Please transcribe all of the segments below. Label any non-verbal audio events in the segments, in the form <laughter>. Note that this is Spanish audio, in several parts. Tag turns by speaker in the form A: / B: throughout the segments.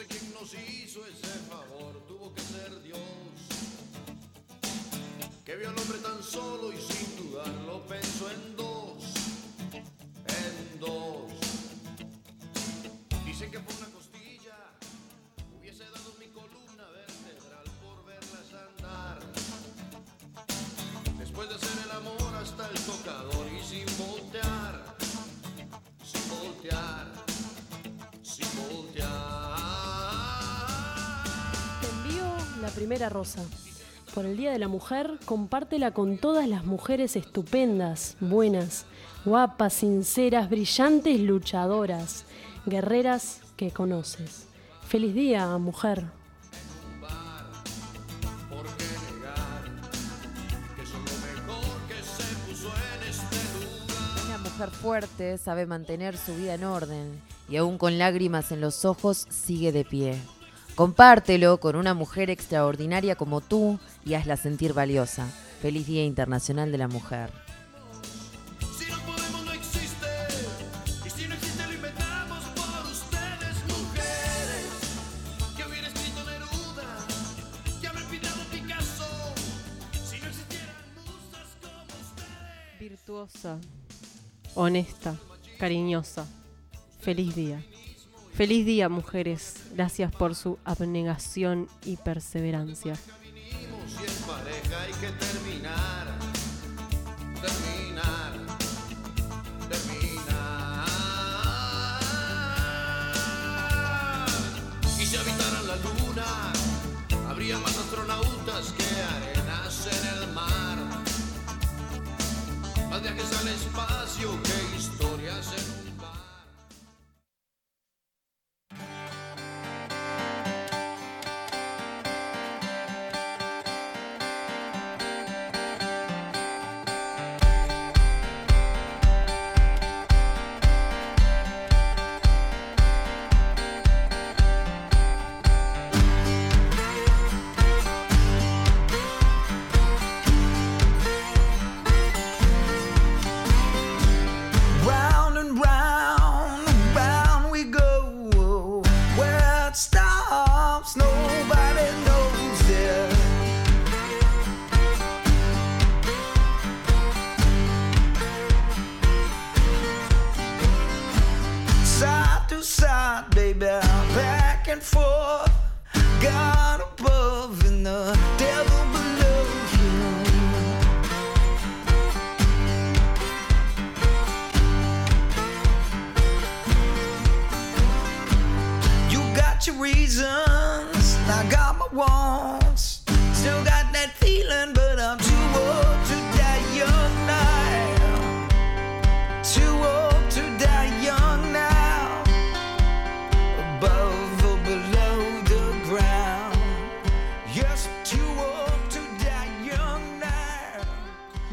A: sé quién nos hizo ese favor, tuvo que ser Dios. Que vio al hombre tan solo y sin dudarlo pensó en dos,
B: primera rosa. Por el Día de la Mujer, compártela con todas las mujeres estupendas, buenas, guapas, sinceras, brillantes, luchadoras, guerreras que conoces. Feliz día, mujer.
C: Una mujer fuerte sabe mantener su vida en orden y aún con lágrimas en los ojos sigue de pie. Compártelo con una mujer extraordinaria como tú y hazla sentir valiosa. Feliz Día Internacional de la Mujer.
A: Si no podemos no existe y si no existe lo inventamos por ustedes mujeres. Que hubiera escrito Neruda, que habrá pintado Picasso. Si no existieran musas como ustedes.
B: Virtuosa, honesta, cariñosa. Feliz día. Feliz día, mujeres. Gracias por su abnegación y perseverancia.
A: Y en pareja hay que terminar, terminar, terminar. Y si habitaran la luna, habría más astronautas que arenas en el mar. Más viajes al espacio que
D: forth. God above and the devil below you. Got your reasons, I got my wants.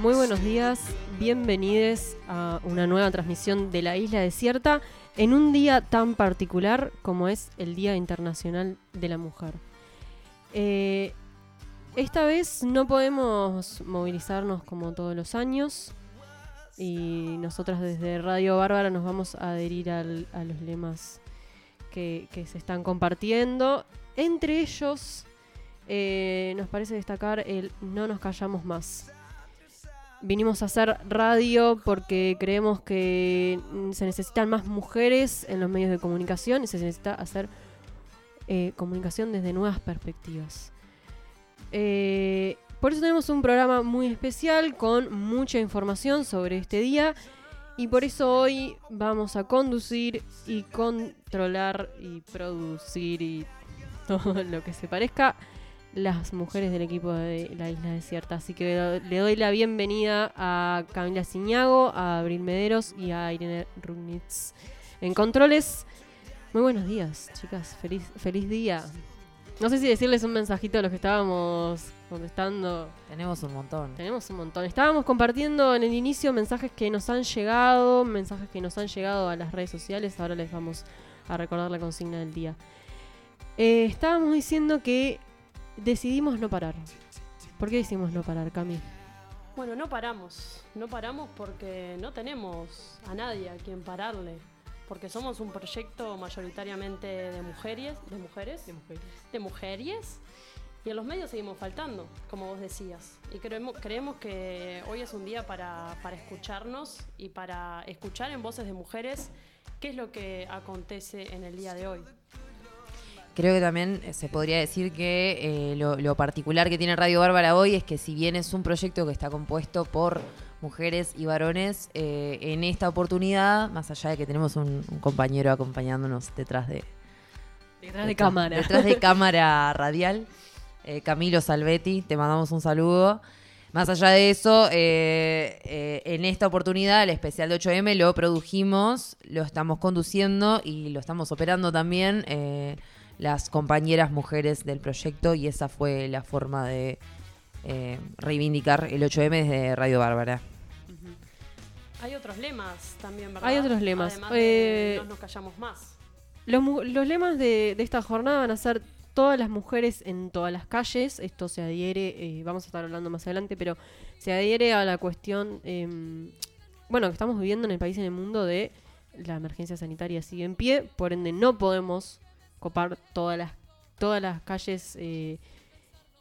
B: Muy buenos días, bienvenidos a una nueva transmisión de la Isla Desierta en un día tan particular como es el Día Internacional de la Mujer. Eh, esta vez no podemos movilizarnos como todos los años y nosotras desde Radio Bárbara nos vamos a adherir a los lemas que, que se están compartiendo. Entre ellos eh, nos parece destacar el no nos callamos más. Vinimos a hacer radio porque creemos que se necesitan más mujeres en los medios de comunicación y se necesita hacer eh, comunicación desde nuevas perspectivas. Eh, por eso tenemos un programa muy especial con mucha información sobre este día y por eso hoy vamos a conducir y controlar y producir y <laughs> todo lo que se parezca las mujeres del equipo de la Isla Desierta. Así que le doy la bienvenida a Camila Ciñago, a Abril Mederos y a Irene Rugnitz en controles. Muy buenos días, chicas. Feliz, feliz día. No sé si decirles un mensajito a los que estábamos contestando.
C: Tenemos un montón.
B: Tenemos un montón. Estábamos compartiendo en el inicio mensajes que nos han llegado, mensajes que nos han llegado a las redes sociales. Ahora les vamos a recordar la consigna del día. Eh, estábamos diciendo que decidimos no parar. ¿Por qué decidimos no parar, Cami?
E: Bueno, no paramos. No paramos porque no tenemos a nadie a quien pararle. porque somos un proyecto mayoritariamente de mujeres, de mujeres,
B: De mujeres.
E: de mujeres, y en los medios seguimos faltando, como vos decías. Y creemos, creemos que hoy es un día para, para escucharnos y para escuchar en voces de mujeres qué es lo que acontece en el día de hoy.
C: Creo que también eh, se podría decir que eh, lo, lo particular que tiene Radio Bárbara hoy es que si bien es un proyecto que está compuesto por mujeres y varones, eh, en esta oportunidad, más allá de que tenemos un, un compañero acompañándonos detrás de,
B: Detrás de cámara.
C: Detrás de cámara radial. Eh, Camilo Salvetti, te mandamos un saludo. Más allá de eso, eh, eh, en esta oportunidad, el especial de 8M lo produjimos, lo estamos conduciendo y lo estamos operando también eh, las compañeras mujeres del proyecto y esa fue la forma de eh, reivindicar el 8M desde Radio Bárbara.
E: Hay otros lemas también, ¿verdad?
B: Hay otros lemas.
E: Además de
B: Eh,
E: no nos callamos más.
B: Los, mu- los lemas de, de esta jornada van a ser todas las mujeres en todas las calles. Esto se adhiere, eh, vamos a estar hablando más adelante, pero se adhiere a la cuestión, em, bueno, que estamos viviendo en el país y en el mundo de la emergencia sanitaria sigue en pie, por ende no podemos copar todas las, todas las calles eh,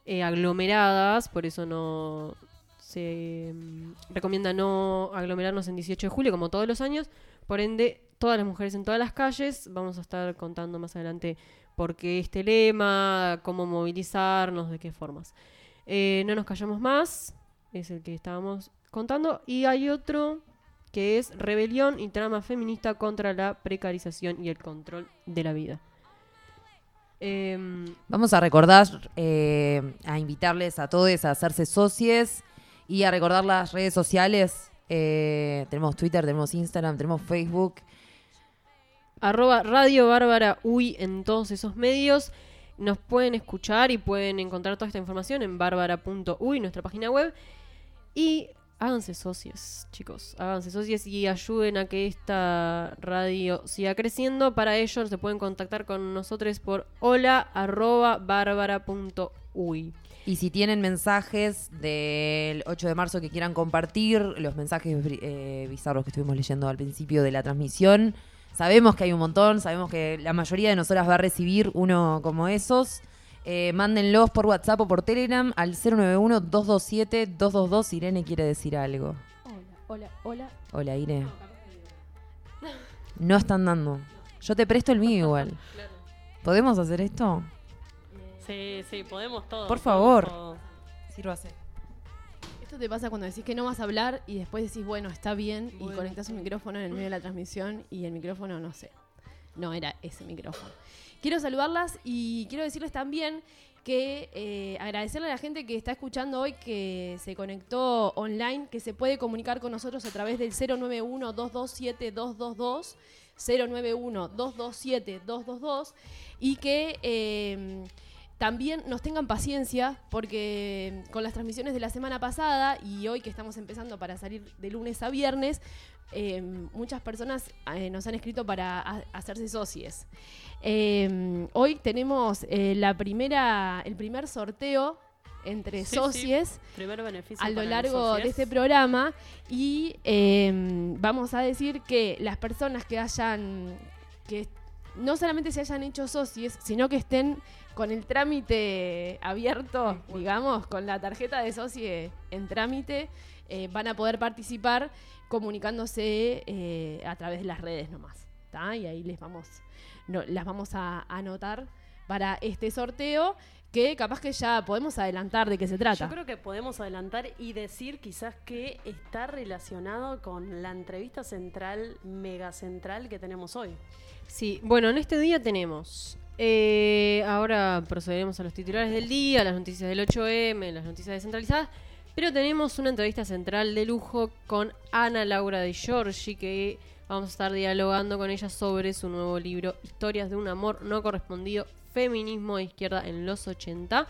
B: eh, aglomeradas, por eso no se em, recomienda no aglomerarnos en 18 de julio como todos los años, por ende todas las mujeres en todas las calles, vamos a estar contando más adelante por qué este lema, cómo movilizarnos, de qué formas. Eh, no nos callamos más, es el que estábamos contando, y hay otro que es rebelión y trama feminista contra la precarización y el control de la vida.
C: Vamos a recordar, eh, a invitarles a todos a hacerse socios y a recordar las redes sociales. Eh, tenemos Twitter, tenemos Instagram, tenemos Facebook.
B: arroba Radio Bárbara Uy en todos esos medios. Nos pueden escuchar y pueden encontrar toda esta información en bárbara.uy, nuestra página web. Y háganse socios, chicos. Háganse socios y ayuden a que esta radio siga creciendo. Para ello se pueden contactar con nosotros por hola bárbara.uy.
C: Y si tienen mensajes del 8 de marzo que quieran compartir, los mensajes eh, bizarros que estuvimos leyendo al principio de la transmisión, sabemos que hay un montón, sabemos que la mayoría de nosotras va a recibir uno como esos. Eh, mándenlos por WhatsApp o por Telegram al 091-227-222. Irene quiere decir algo.
F: Hola, hola, hola.
C: Hola, Irene. No están dando. Yo te presto el mío igual. <laughs> ¿Podemos hacer esto?
E: Sí, sí, podemos todos.
C: Por favor.
E: todos.
C: Sírvase.
F: Esto te pasa cuando decís que no vas a hablar y después decís, bueno, está bien, y conectás un micrófono en el medio de la transmisión y el micrófono, no sé, no era ese micrófono. Quiero saludarlas y quiero decirles también que eh, agradecerle a la gente que está escuchando hoy, que se conectó online, que se puede comunicar con nosotros a través del 091-227-222, 091-227-222, y que eh, también nos tengan paciencia, porque con las transmisiones de la semana pasada y hoy que estamos empezando para salir de lunes a viernes, eh, muchas personas eh, nos han escrito para ha- hacerse socies. Eh, hoy tenemos eh, la primera, el primer sorteo entre
E: Sí, sí.
F: socies
E: beneficio.
F: a lo largo de este programa y eh, vamos a decir que las personas que hayan, que no solamente se hayan hecho socios, sino que estén con el trámite abierto, digamos, con la tarjeta de socio en trámite, eh, van a poder participar comunicándose eh, a través de las redes nomás. ¿tá? Y ahí les vamos, no, las vamos a anotar para este sorteo que capaz que ya podemos adelantar de qué se trata.
E: Yo creo que podemos adelantar y decir quizás que está relacionado con la entrevista central, mega central que tenemos hoy.
B: Sí, bueno, en este día tenemos. eh, ahora procederemos a los titulares del día, las noticias del 8M, las noticias descentralizadas. Pero tenemos una entrevista central de lujo con Ana Laura de Giorgi, que vamos a estar dialogando con ella sobre su nuevo libro, Historias de un amor no correspondido, feminismo de izquierda en los 80.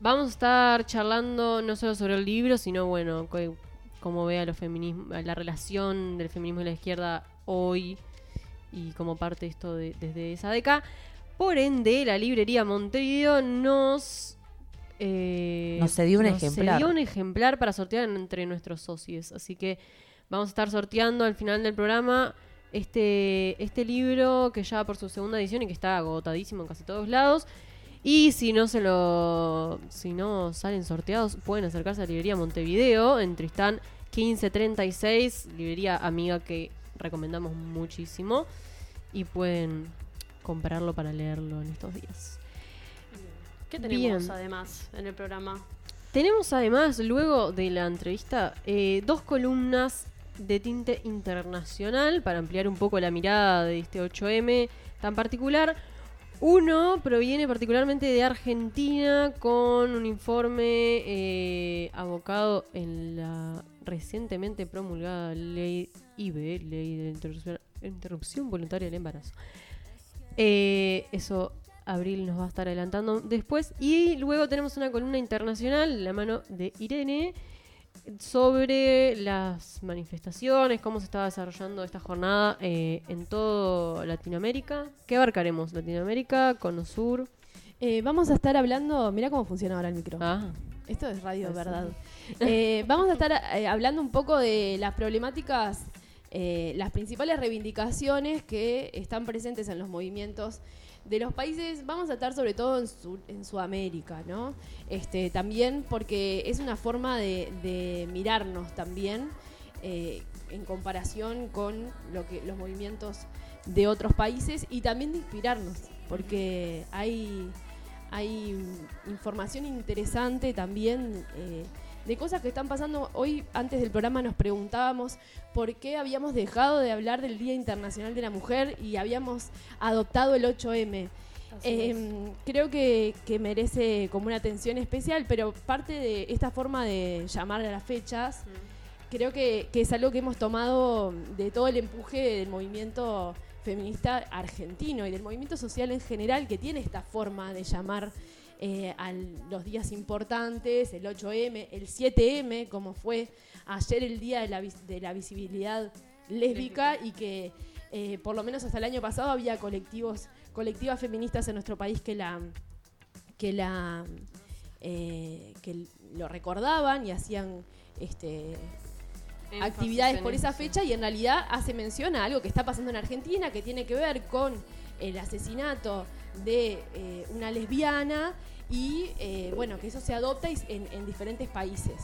B: Vamos a estar charlando no solo sobre el libro, sino bueno, cómo vea los la relación del feminismo y la izquierda hoy y como parte esto de- desde esa década. Por ende, la librería Montevideo nos... eh,
C: Nos cedió un
B: nos
C: ejemplar.
B: cedió un ejemplar para sortear entre nuestros socios. Así que vamos a estar sorteando al final del programa este, este libro que ya va por su segunda edición y que está agotadísimo en casi todos lados. Y si no se lo. Si no salen sorteados, pueden acercarse a la librería Montevideo en Tristán 1536, librería amiga que recomendamos muchísimo. Y pueden comprarlo para leerlo en estos días.
E: ¿Qué tenemos
B: Bien.
E: además en el programa?
B: Tenemos además, luego de la entrevista, eh, dos columnas de tinte internacional para ampliar un poco la mirada de este 8M tan particular. Uno proviene particularmente de Argentina con un informe eh, abocado en la recientemente promulgada ley IBE, Ley de Interrupción, Interrupción Voluntaria del Embarazo. Eh, eso Abril nos va a estar adelantando después. Y luego tenemos una columna internacional, la mano de Irene, sobre las manifestaciones, cómo se está desarrollando esta jornada eh, en todo Latinoamérica. ¿Qué abarcaremos? Latinoamérica, Cono Sur.
F: Eh, vamos a estar hablando, mira cómo funciona ahora el micro.
B: Ah,
F: Esto es radio. ¿verdad? Eh, <laughs> vamos a estar hablando un poco de las problemáticas, las principales reivindicaciones que están presentes en los movimientos de los países. Vamos a estar sobre todo en, Sudamérica, ¿no? Este, también porque es una forma de, de mirarnos también eh, en comparación con lo que los movimientos de otros países y también de inspirarnos, porque hay hay información interesante también eh, de cosas que están pasando. Hoy, antes del programa, nos preguntábamos por qué habíamos dejado de hablar del Día Internacional de la Mujer y habíamos adoptado el 8M.
E: Así
F: Eh,
E: es.
F: creo que, que merece como una atención especial, pero parte de esta forma de llamar a las fechas, creo que, que es algo que hemos tomado de todo el empuje del movimiento feminista argentino y del movimiento social en general que tiene esta forma de llamar eh, a los días importantes, el 8M, el 7M, como fue ayer el día de la, de la visibilidad lésbica y que eh, por lo menos hasta el año pasado había colectivos, colectivas feministas en nuestro país que la que la eh, que lo recordaban y hacían este actividades por esa fecha y en realidad hace mención a algo que está pasando en Argentina que tiene que ver con el asesinato de eh, una lesbiana y eh, bueno, que eso se adopta en, en diferentes países.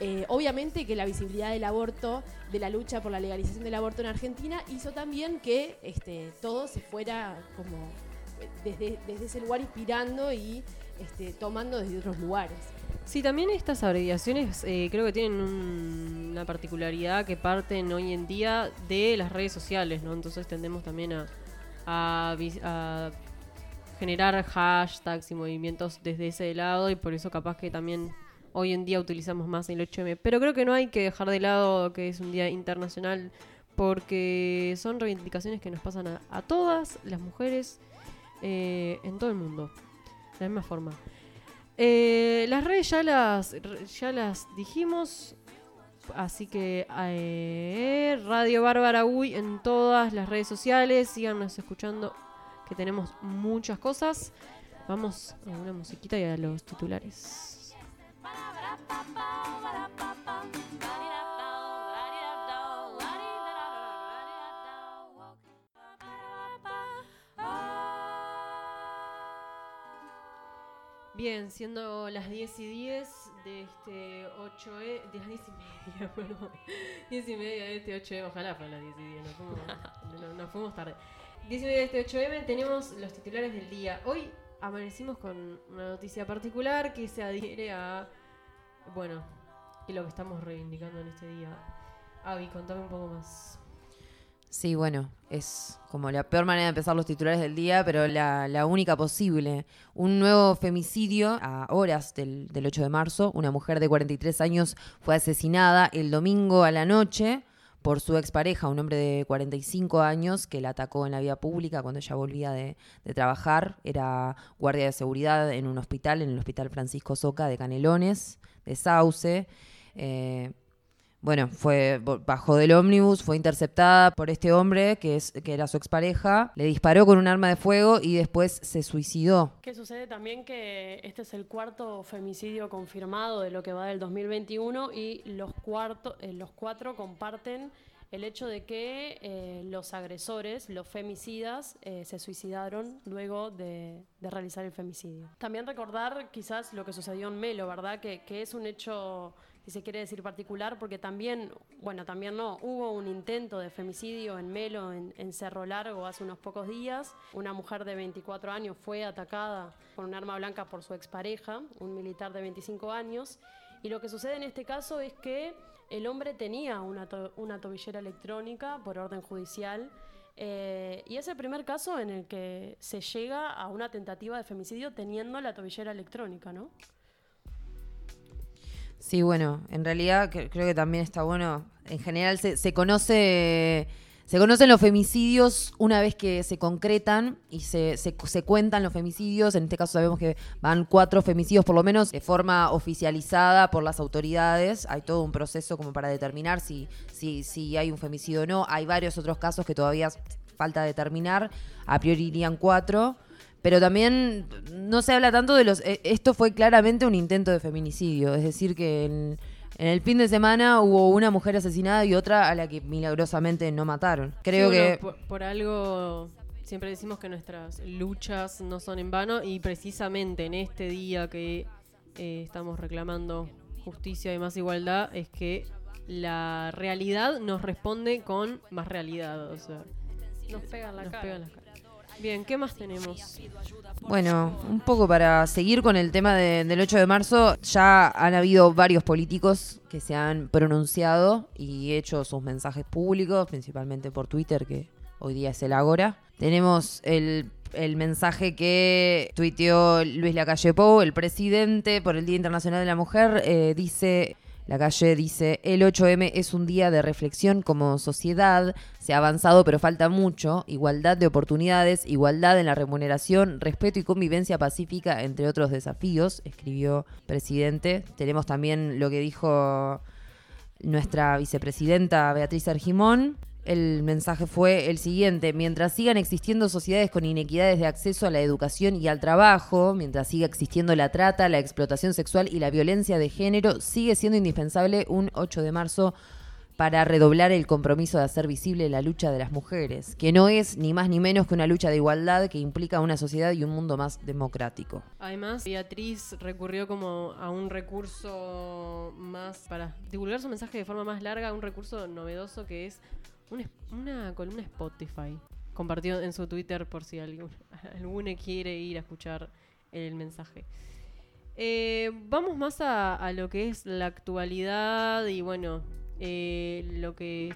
F: Eh, obviamente que la visibilidad del aborto, de la lucha por la legalización del aborto en Argentina, hizo también que este, todo se fuera como desde, desde ese lugar inspirando y este, tomando desde otros lugares.
B: Sí, también estas abreviaciones creo que tienen un- una particularidad que parten hoy en día de las redes sociales, ¿no? Entonces tendemos también a generar hashtags y movimientos desde ese lado y por eso capaz que también hoy en día utilizamos más el 8M. Pero creo que no hay que dejar de lado que es un día internacional porque son reivindicaciones que nos pasan a, todas las mujeres eh, en todo el mundo. De la misma forma. Eh, las redes ya las, ya las dijimos. Así que eh, Radio Bárbara Uy en todas las redes sociales. Síganos escuchando que tenemos muchas cosas. Vamos a una musiquita y a los titulares. Bien, siendo las 10 y 10 de este 8E, de las 10 y media, <laughs> perdón. 10 y media de este 8E, ojalá fuera las 10 y 10, nos fuimos, <laughs> no- nos fuimos tarde. 10 y media de este 8M tenemos los titulares del día. Hoy amanecimos con una noticia particular que se adhiere a, bueno, y lo que estamos reivindicando en este día. Avi, contame un poco más.
C: Sí, bueno, es como la peor manera de empezar los titulares del día, pero la, la única posible. Un nuevo femicidio a horas del, del 8 de marzo. Una mujer de 43 años fue asesinada el domingo a la noche por su expareja, un hombre de 45 años que la atacó en la vía pública cuando ella volvía de, de trabajar. Era guardia de seguridad en un hospital, en el Hospital Francisco Soca de Canelones, de Sauce. Eh, bueno, fue bajó del ómnibus, fue interceptada por este hombre que es que era su expareja, le disparó con un arma de fuego y después se suicidó.
E: Que sucede también que este es el cuarto femicidio confirmado de lo que va del 2021 y los, cuarto, eh, los cuatro comparten el hecho de que eh, los agresores, los femicidas, eh, se suicidaron luego de, de realizar el femicidio. También recordar quizás lo que sucedió en Melo, ¿verdad? Que, que es un hecho, si se quiere decir particular, porque también, bueno, también no, hubo un intento de femicidio en Melo, en, Cerro Largo, hace unos pocos días. Una mujer de 24 años fue atacada con un arma blanca por su expareja, un militar de 25 años. Y lo que sucede en este caso es que el hombre tenía una, to- una tobillera electrónica por orden judicial. eh, y es el primer caso en el que se llega a una tentativa de femicidio teniendo la tobillera electrónica, ¿no?
C: Sí, bueno, en realidad cre- creo que también está bueno. En general se, se conoce. Se conocen los femicidios una vez que se concretan y se, se- se cuentan los femicidios. En este caso sabemos que van cuatro femicidios por lo menos de forma oficializada por las autoridades. Hay todo un proceso como para determinar si, si, si hay un femicidio o no. Hay varios otros casos que todavía falta determinar. A priori irían cuatro. Pero también no se habla tanto de los... eh, Esto fue claramente un intento de feminicidio. Es decir, que en, en el fin de semana hubo una mujer asesinada y otra a la que milagrosamente no mataron. Creo
B: Sí, bueno,
C: que...
B: por, por algo siempre decimos que nuestras luchas no son en vano y precisamente en este día que eh, estamos reclamando justicia y más igualdad es que la realidad nos responde con más realidad. O sea,
E: Nos pega en la
B: nos
E: cara.
B: pega en la cara. Bien, ¿qué más tenemos?
C: Bueno, un poco para seguir con el tema de- del 8 de marzo, ya han habido varios políticos que se han pronunciado y hecho sus mensajes públicos, principalmente por Twitter, que hoy día es el Agora. Tenemos el, el mensaje que tuiteó Luis Lacalle Pou, el presidente, por el Día Internacional de la Mujer, eh, dice... La calle dice, el 8M es un día de reflexión como sociedad, se ha avanzado pero falta mucho, igualdad de oportunidades, igualdad en la remuneración, respeto y convivencia pacífica, entre otros desafíos, escribió presidente. Tenemos también lo que dijo nuestra vicepresidenta Beatriz Argimón. El mensaje fue el siguiente, mientras sigan existiendo sociedades con inequidades de acceso a la educación y al trabajo, mientras siga existiendo la trata, la explotación sexual y la violencia de género, sigue siendo indispensable un 8 de marzo para redoblar el compromiso de hacer visible la lucha de las mujeres, que no es ni más ni menos que una lucha de igualdad que implica una sociedad y un mundo más democrático.
B: Además, Beatriz recurrió como a un recurso más para divulgar su mensaje de forma más larga, un recurso novedoso que es un es- una columna Spotify. Compartió en su Twitter por si <laughs> alguno quiere ir a escuchar el mensaje. Eh, vamos más a, a lo que es la actualidad y bueno, eh, lo que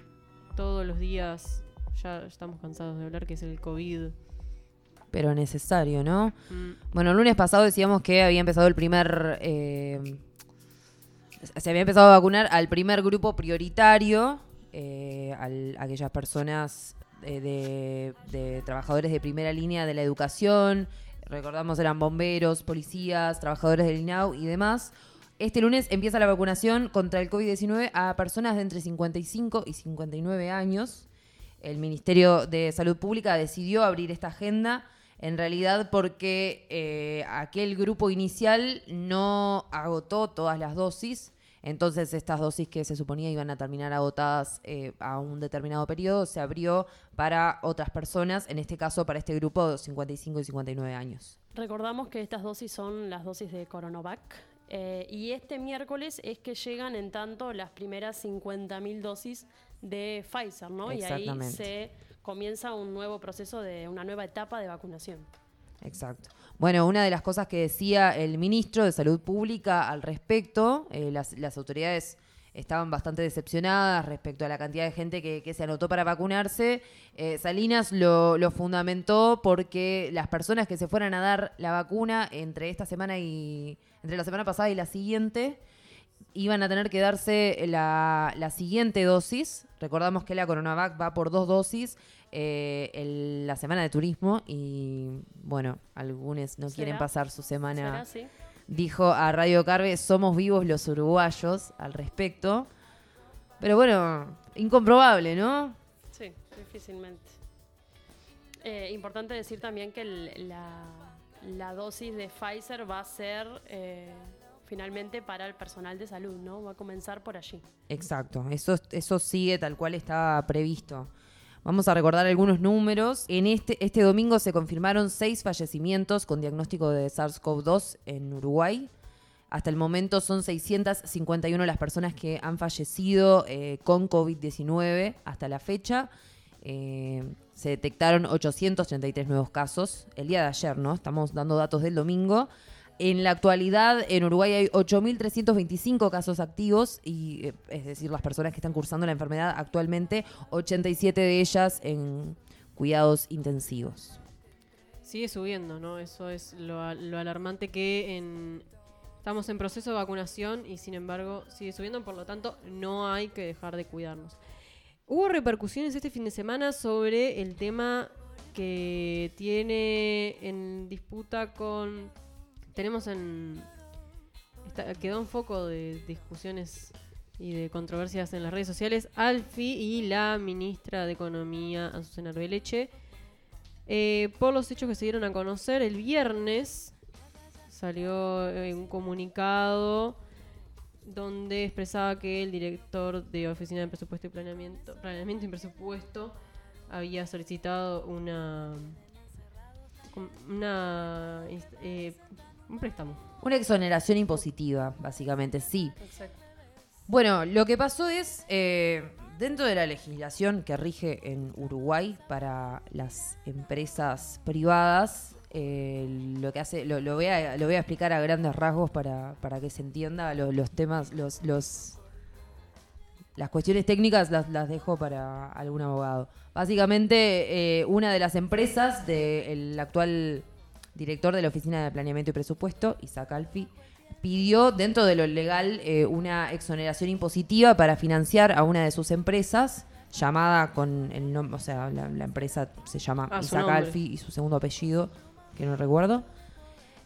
B: todos los días ya estamos cansados de hablar, que es el COVID.
C: Pero necesario, ¿no?
B: Mm.
C: Bueno, el lunes pasado decíamos que había empezado el primer. eh, se había empezado a vacunar al primer grupo prioritario, eh, a aquellas personas eh, de, de trabajadores de primera línea de la educación. Recordamos, eran bomberos, policías, trabajadores del INAU y demás. Este lunes empieza la vacunación contra el COVID-19 a personas de entre 55 y 59 años. El Ministerio de Salud Pública decidió abrir esta agenda en realidad porque eh, aquel grupo inicial no agotó todas las dosis. Entonces estas dosis que se suponía iban a terminar agotadas eh, a un determinado periodo se abrió para otras personas, en este caso para este grupo de 55 y 59 años.
E: Recordamos que estas dosis son las dosis de Coronavac. eh, y este miércoles es que llegan en tanto las primeras 50.000 dosis de Pfizer, ¿no? Y ahí se comienza un nuevo proceso de una nueva etapa de vacunación.
C: Exacto. Bueno, una de las cosas que decía el ministro de Salud Pública al respecto, eh, las, las autoridades estaban bastante decepcionadas respecto a la cantidad de gente que, se anotó para vacunarse. Eh, Salinas lo, lo fundamentó porque las personas que se fueran a dar la vacuna entre esta semana y entre la semana pasada y la siguiente iban a tener que darse la, la siguiente dosis. Recordamos que la Coronavac va por dos dosis eh, el- la semana de turismo y bueno, algunos no quieren
E: ¿Será?
C: pasar su
E: ¿Será
C: semana.
E: así?
C: Dijo a Radio Carve, somos vivos los uruguayos al respecto. Pero bueno, incomprobable, ¿no?
E: Sí, difícilmente. Eh, importante decir también que el- la, la dosis de Pfizer va a ser eh, finalmente para el personal de salud, ¿no? Va a comenzar por allí.
C: Exacto, eso, eso sigue tal cual estaba previsto. Vamos a recordar algunos números. En este, este domingo se confirmaron seis fallecimientos con diagnóstico de SARS-CoV-2 en Uruguay. Hasta el momento son 651 las personas que han fallecido eh, con COVID-19 hasta la fecha. Eh, se detectaron 833 nuevos casos el día de ayer, ¿no? Estamos dando datos del domingo. En la actualidad, en Uruguay hay 8.325 casos activos, y, eh, es decir, las personas que están cursando la enfermedad actualmente, 87 de ellas en cuidados intensivos.
B: Sigue subiendo, ¿no? Eso es lo, alarmante que estamos en proceso de vacunación y sin embargo sigue subiendo, por lo tanto no hay que dejar de cuidarnos. Hubo repercusiones este fin de semana sobre el tema que tiene en disputa con... Tenemos en... quedó en foco de discusiones y de controversias en las redes sociales Alfi y la ministra de Economía, Azucena Arbeleche, eh, por los hechos que se dieron a conocer el viernes, salió eh, un comunicado donde expresaba que el director de Oficina de Presupuesto y Planeamiento, Planeamiento y Presupuesto había solicitado una, una eh, un préstamo.
C: Una exoneración impositiva, básicamente, sí.
B: Exacto.
C: Bueno, lo que pasó es, eh, dentro de la legislación que rige en Uruguay para las empresas privadas, eh, lo que hace, lo, lo voy a, lo voy a explicar a grandes rasgos para, para que se entienda lo- los temas, los, los las cuestiones técnicas las, las dejo para algún abogado. Básicamente, eh, una de las empresas del actual director de la Oficina de Planeamiento y Presupuesto, Isaac Alfi, pidió dentro de lo legal eh, una exoneración impositiva para financiar a una de sus empresas, llamada con el nombre, o sea, la, la empresa se llama
B: Ah,
C: Isaac. Alfi y su segundo apellido, que no recuerdo.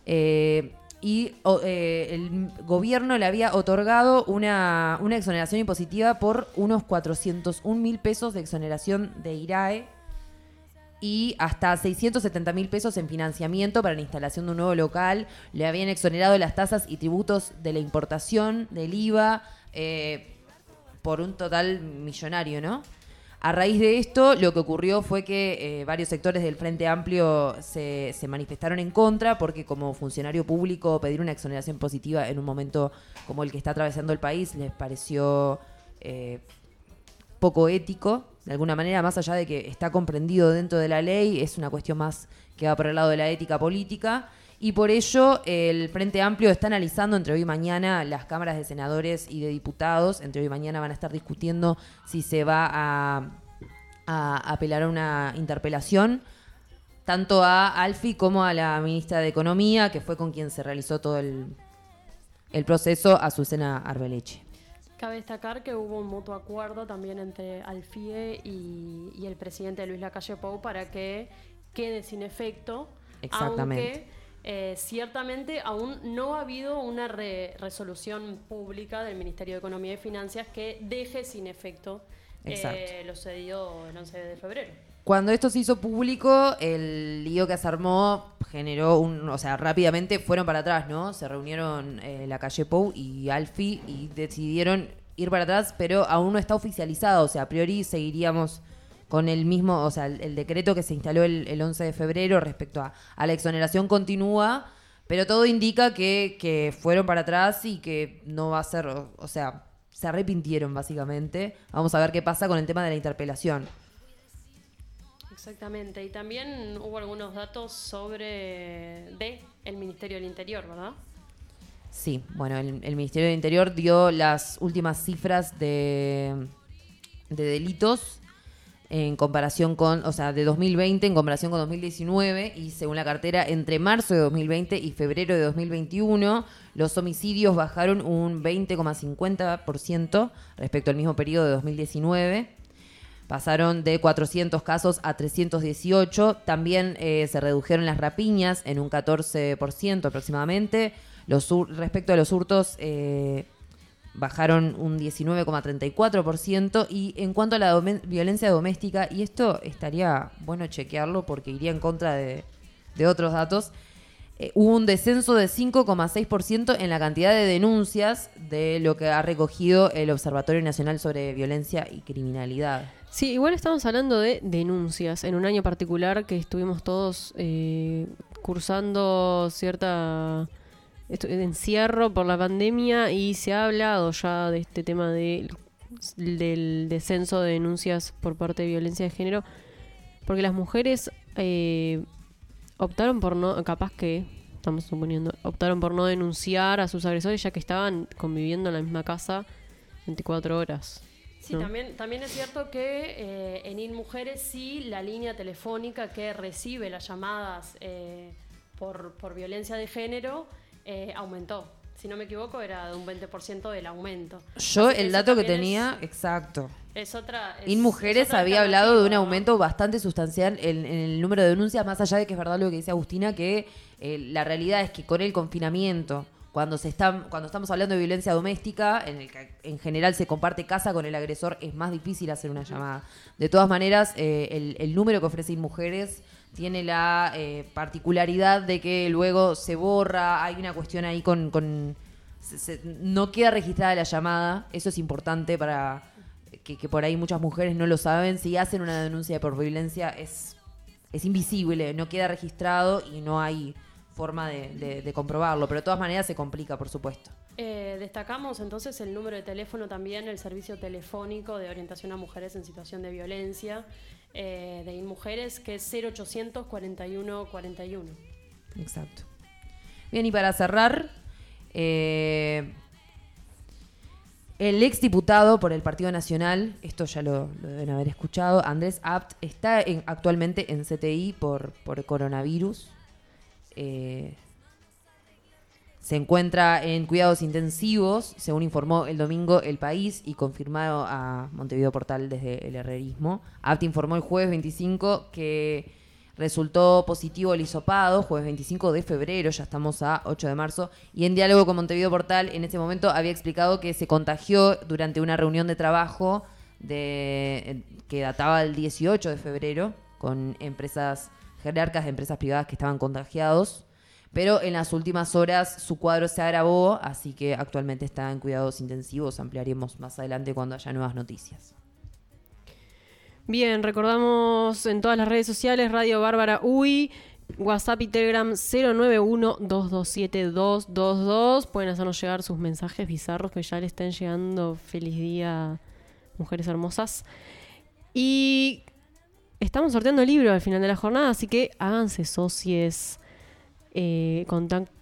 C: Eh, y o- eh, el gobierno le había otorgado una, una exoneración impositiva por unos 401 mil pesos de exoneración de IRAE y hasta 670 mil pesos en financiamiento para la instalación de un nuevo local. Le habían exonerado las tasas y tributos de la importación, del IVA, eh, por un total millonario, ¿no? A raíz de esto, lo que ocurrió fue que eh, varios sectores del Frente Amplio se, manifestaron en contra porque como funcionario público pedir una exoneración positiva en un momento como el que está atravesando el país les pareció eh, poco ético, de alguna manera, más allá de que está comprendido dentro de la ley, es una cuestión más que va por el lado de la ética política. Y por ello, el Frente Amplio está analizando entre hoy y mañana las cámaras de senadores y de diputados. Entre hoy y mañana van a estar discutiendo si se va a, a apelar a una interpelación, tanto a Alfi como a la ministra de Economía, que fue con quien se realizó todo el, proceso, Azucena Arbeleche.
E: Cabe destacar que hubo un mutuo acuerdo también entre Alfie y, y el presidente Luis Lacalle Pou para que quede sin efecto.
C: Exactamente.
E: Aunque eh, ciertamente aún no ha habido una re- resolución pública del Ministerio de Economía y Finanzas que deje sin efecto eh, lo cedido el 11 de febrero.
C: Cuando esto se hizo público, el lío que se armó generó un. O sea, rápidamente fueron para atrás, ¿no? Se reunieron eh, la calle Pou y Alfi y decidieron ir para atrás, pero aún no está oficializado. O sea, a priori seguiríamos con el mismo. O sea, el, decreto que se instaló el, el 11 de febrero respecto a, la exoneración continúa, pero todo indica que, que fueron para atrás y que no va a ser. O sea, se arrepintieron básicamente. Vamos a ver qué pasa con el tema de la interpelación.
E: Exactamente. Y también hubo algunos datos sobre el Ministerio del Interior, ¿verdad?
C: Sí, bueno, el, Ministerio del Interior dio las últimas cifras de, de delitos en comparación con, o sea, de 2020 en comparación con 2019 y según la cartera, entre marzo de 2020 y febrero de 2021, los homicidios bajaron un 20,50% respecto al mismo periodo de 2019. Pasaron de 400 casos a 318. También eh, se redujeron las rapiñas en un 14% aproximadamente. Los respecto a los hurtos, eh, bajaron un 19,34%. Y en cuanto a la violencia doméstica, y esto estaría bueno chequearlo porque iría en contra de, de otros datos, eh, hubo un descenso de 5,6% en la cantidad de denuncias de lo que ha recogido el Observatorio Nacional sobre Violencia y Criminalidad.
B: Sí, igual estamos hablando de denuncias en un año particular que estuvimos todos eh, cursando cierta encierro por la pandemia y se ha hablado ya de este tema de, del descenso de denuncias por parte de violencia de género porque las mujeres eh, optaron por no, capaz que, estamos suponiendo, optaron por no denunciar a sus agresores ya que estaban conviviendo en la misma casa 24 horas.
E: Sí,
B: ¿no?
E: también, también es cierto que eh, en IN Mujeres sí la línea telefónica que recibe las llamadas eh, por, por violencia de género eh, aumentó. Si no me equivoco, era de un 20% del aumento.
C: Yo
E: Así
C: el dato que tenía, exacto.
E: Es, otra. es-
C: In
E: es
C: Mujeres
E: otra
C: había hablado de un aumento bastante sustancial en, en el número de denuncias, más allá de que es verdad lo que dice Agustina, que eh, la realidad es que con el confinamiento, cuando se está, cuando estamos hablando de violencia doméstica, en el que en general se comparte casa con el agresor, es más difícil hacer una llamada. De todas maneras, eh, el, número que ofrece In Mujeres tiene la eh, particularidad de que luego se borra, hay una cuestión ahí con... con- se- se- no queda registrada la llamada, eso es importante para que, que por ahí muchas mujeres no lo saben, si hacen una denuncia por violencia es, es invisible, no queda registrado y no hay forma de, de- de comprobarlo, pero de todas maneras se complica, por supuesto.
E: Eh, destacamos entonces el número de teléfono también, el servicio telefónico de orientación a mujeres en situación de violencia eh, de InMujeres, que es 0800 41 41.
C: Exacto. Bien, y para cerrar, eh, el exdiputado por el Partido Nacional, esto ya lo, lo deben haber escuchado, Andrés Apt, está en- actualmente en CTI por, por coronavirus. Eh, se encuentra en cuidados intensivos, según informó el domingo El País y confirmado a Montevideo Portal desde el herrerismo. Apt informó el jueves 25 que resultó positivo el hisopado, jueves 25 de febrero, ya estamos a 8 de marzo, y en diálogo con Montevideo Portal en ese momento había explicado que se contagió durante una reunión de trabajo de, que databa del 18 de febrero con empresas jerarcas de empresas privadas que estaban contagiados. Pero en las últimas horas su cuadro se agravó, así que actualmente está en cuidados intensivos. Ampliaremos más adelante cuando haya nuevas noticias.
B: Bien, recordamos en todas las redes sociales Radio Bárbara UI, WhatsApp y Telegram 091-227-222. Pueden hacernos llegar sus mensajes bizarros que ya le estén llegando. Feliz día, mujeres hermosas. Y estamos sorteando el libro al final de la jornada, así que háganse socies. Eh,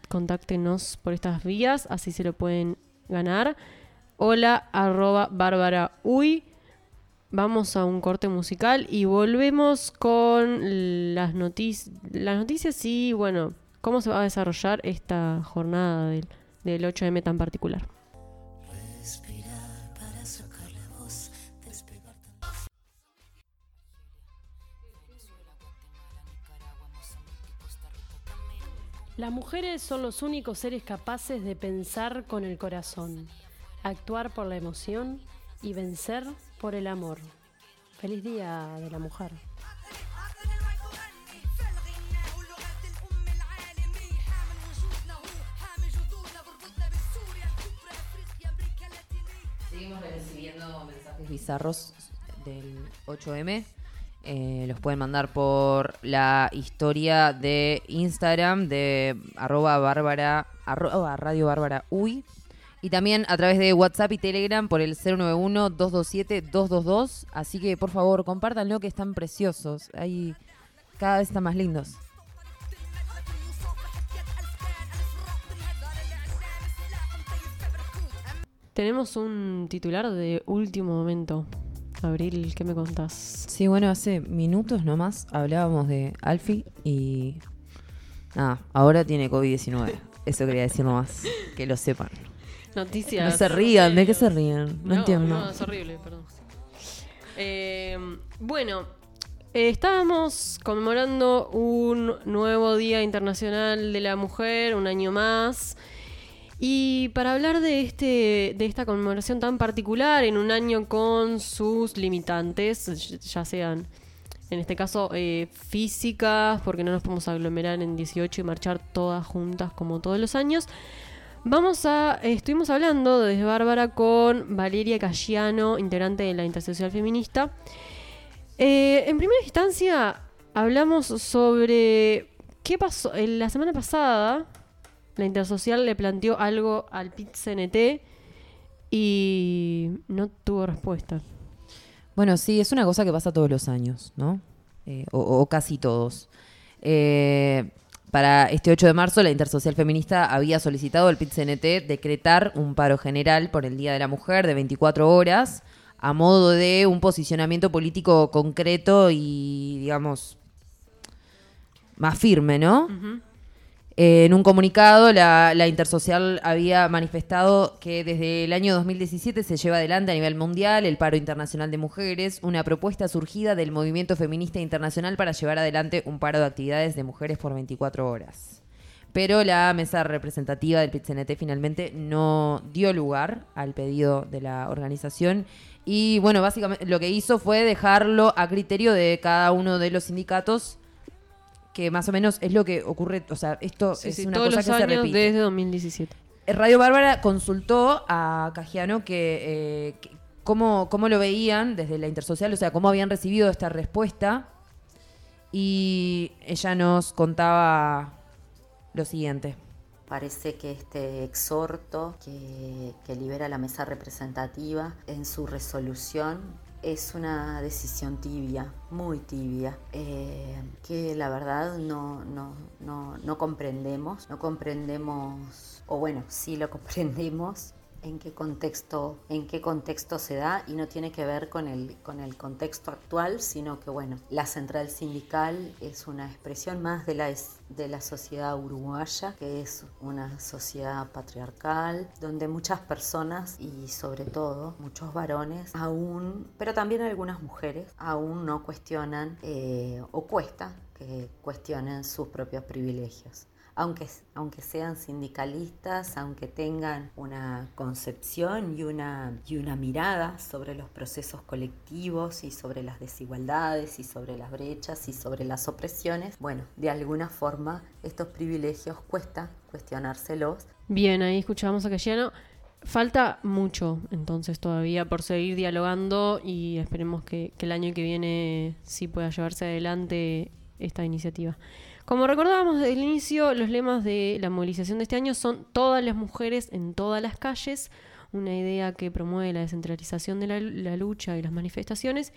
B: contáctenos por estas vías, así se lo pueden ganar. Hola, arroba Bárbara Uy. Vamos a un corte musical y volvemos con las, notic- las noticias y, bueno, cómo se va a desarrollar esta jornada del, del 8M tan particular.
E: Las mujeres son los únicos seres capaces de pensar con el corazón, actuar por la emoción y vencer por el amor. Feliz Día de la Mujer.
C: Seguimos recibiendo mensajes bizarros del 8M. Eh, los pueden mandar por la historia de Instagram de arroba bárbara, arroba radio bárbara uy. Y también a través de WhatsApp y Telegram por el 091-227-222. Así que por favor, compártanlo que están preciosos. Ahí cada vez están más lindos.
B: Tenemos un titular de último momento. Abril, ¿qué me contás?
C: Sí, bueno, hace minutos nomás hablábamos de Alfie y. Nada, ahora tiene COVID-19. Eso quería decir nomás, que lo sepan.
B: Noticias.
C: No se rían, ¿de qué se rían? No, entiendo.
B: No, es horrible, perdón. Eh, bueno, eh, estábamos conmemorando un nuevo Día Internacional de la Mujer, un año más. Y para hablar de, este, de esta conmemoración tan particular, en un año con sus limitantes, ya sean en este caso eh, físicas, porque no nos podemos aglomerar en 18 y marchar todas juntas como todos los años. Vamos a, estuvimos hablando desde Bárbara con Valeria Cayano, integrante de la Intersocial Feminista. Eh, en primera instancia, hablamos sobre qué pasó. En la semana pasada, la Intersocial le planteó algo al PIT-CNT y no tuvo respuesta.
C: Bueno, sí, es una cosa que pasa todos los años, ¿no? Eh, o, o casi todos. Eh, para este 8 de marzo, la Intersocial Feminista había solicitado al PIT-CNT decretar un paro general por el Día de la Mujer de 24 horas a modo de un posicionamiento político concreto y, digamos, más firme, ¿no? Eh, en un comunicado, la, Intersocial había manifestado que desde el año 2017 se lleva adelante a nivel mundial el paro internacional de mujeres, una propuesta surgida del movimiento feminista internacional para llevar adelante un paro de actividades de mujeres por 24 horas. Pero la mesa representativa del PIT-CNT finalmente no dio lugar al pedido de la organización y bueno, básicamente lo que hizo fue dejarlo a criterio de cada uno de los sindicatos que más o menos es lo que ocurre, o sea, esto
B: Sí,
C: es
B: sí,
C: una
B: todos
C: cosa
B: los
C: que se repite.
B: desde 2017.
C: Eh, Radio Bárbara consultó a Cagiano que, eh, que- cómo, cómo lo veían desde la intersocial, o sea, cómo habían recibido esta respuesta. Y ella nos contaba lo siguiente.
G: Parece que este exhorto que, que libera la mesa representativa en su resolución es una decisión tibia, muy tibia, eh, que la verdad no, no, no, no comprendemos, no comprendemos, o bueno, sí lo <laughs> comprendemos, en qué contexto, en qué contexto se da y no tiene que ver con el, con el contexto actual, sino que bueno, la central sindical es una expresión más de la, de la sociedad uruguaya, que es una sociedad patriarcal, donde muchas personas y sobre todo muchos varones aún, pero también algunas mujeres, aún no cuestionan eh, o cuesta que cuestionen sus propios privilegios aunque, aunque sean sindicalistas, aunque tengan una concepción y una, y una mirada sobre los procesos colectivos y sobre las desigualdades y sobre las brechas y sobre las opresiones, bueno, de alguna forma estos privilegios cuesta cuestionárselos
B: Bien, ahí escuchábamos a Cayano. Falta mucho entonces todavía por seguir dialogando y esperemos que, que el año que viene sí pueda llevarse adelante esta iniciativa. Como recordábamos desde el inicio, los lemas de la movilización de este año son todas las mujeres en todas las calles, una idea que promueve la descentralización de la, lucha y las manifestaciones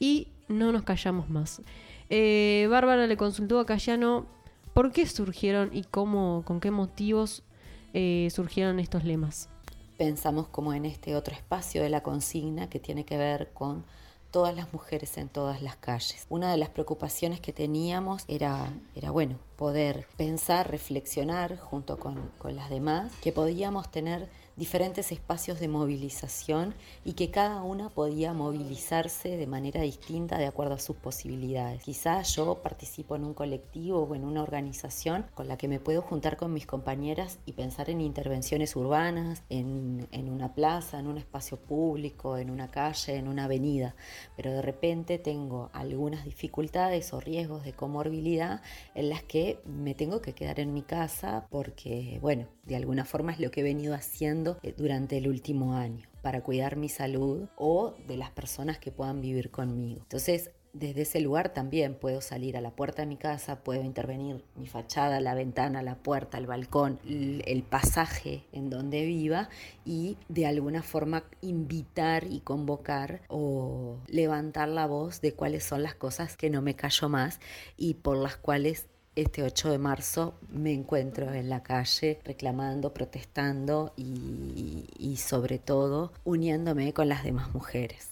B: y no nos callamos más. Eh, Bárbara le consultó a Cayano por qué surgieron y cómo, con qué motivos eh, surgieron estos lemas.
G: pensamos como en este otro espacio de la consigna que tiene que ver con todas las mujeres en todas las calles. Una de las preocupaciones que teníamos era, era bueno, poder pensar, reflexionar junto con, con las demás, que podíamos tener diferentes espacios de movilización y que cada una podía movilizarse de manera distinta de acuerdo a sus posibilidades. Quizás yo participo en un colectivo o en una organización con la que me puedo juntar con mis compañeras y pensar en intervenciones urbanas, en, en una plaza, en un espacio público, en una calle, en una avenida, pero de repente tengo algunas dificultades o riesgos de comorbilidad en las que me tengo que quedar en mi casa porque, bueno, de alguna forma es lo que he venido haciendo eh, durante el último año para cuidar mi salud o de las personas que puedan vivir conmigo. Entonces, desde ese lugar también puedo salir a la puerta de mi casa, puedo intervenir mi fachada, la ventana, la puerta, el balcón, el pasaje en donde viva y de alguna forma invitar y convocar o levantar la voz de cuáles son las cosas que no me callo más y por las cuales este 8 de marzo me encuentro en la calle reclamando, protestando y, sobre todo uniéndome con las demás mujeres.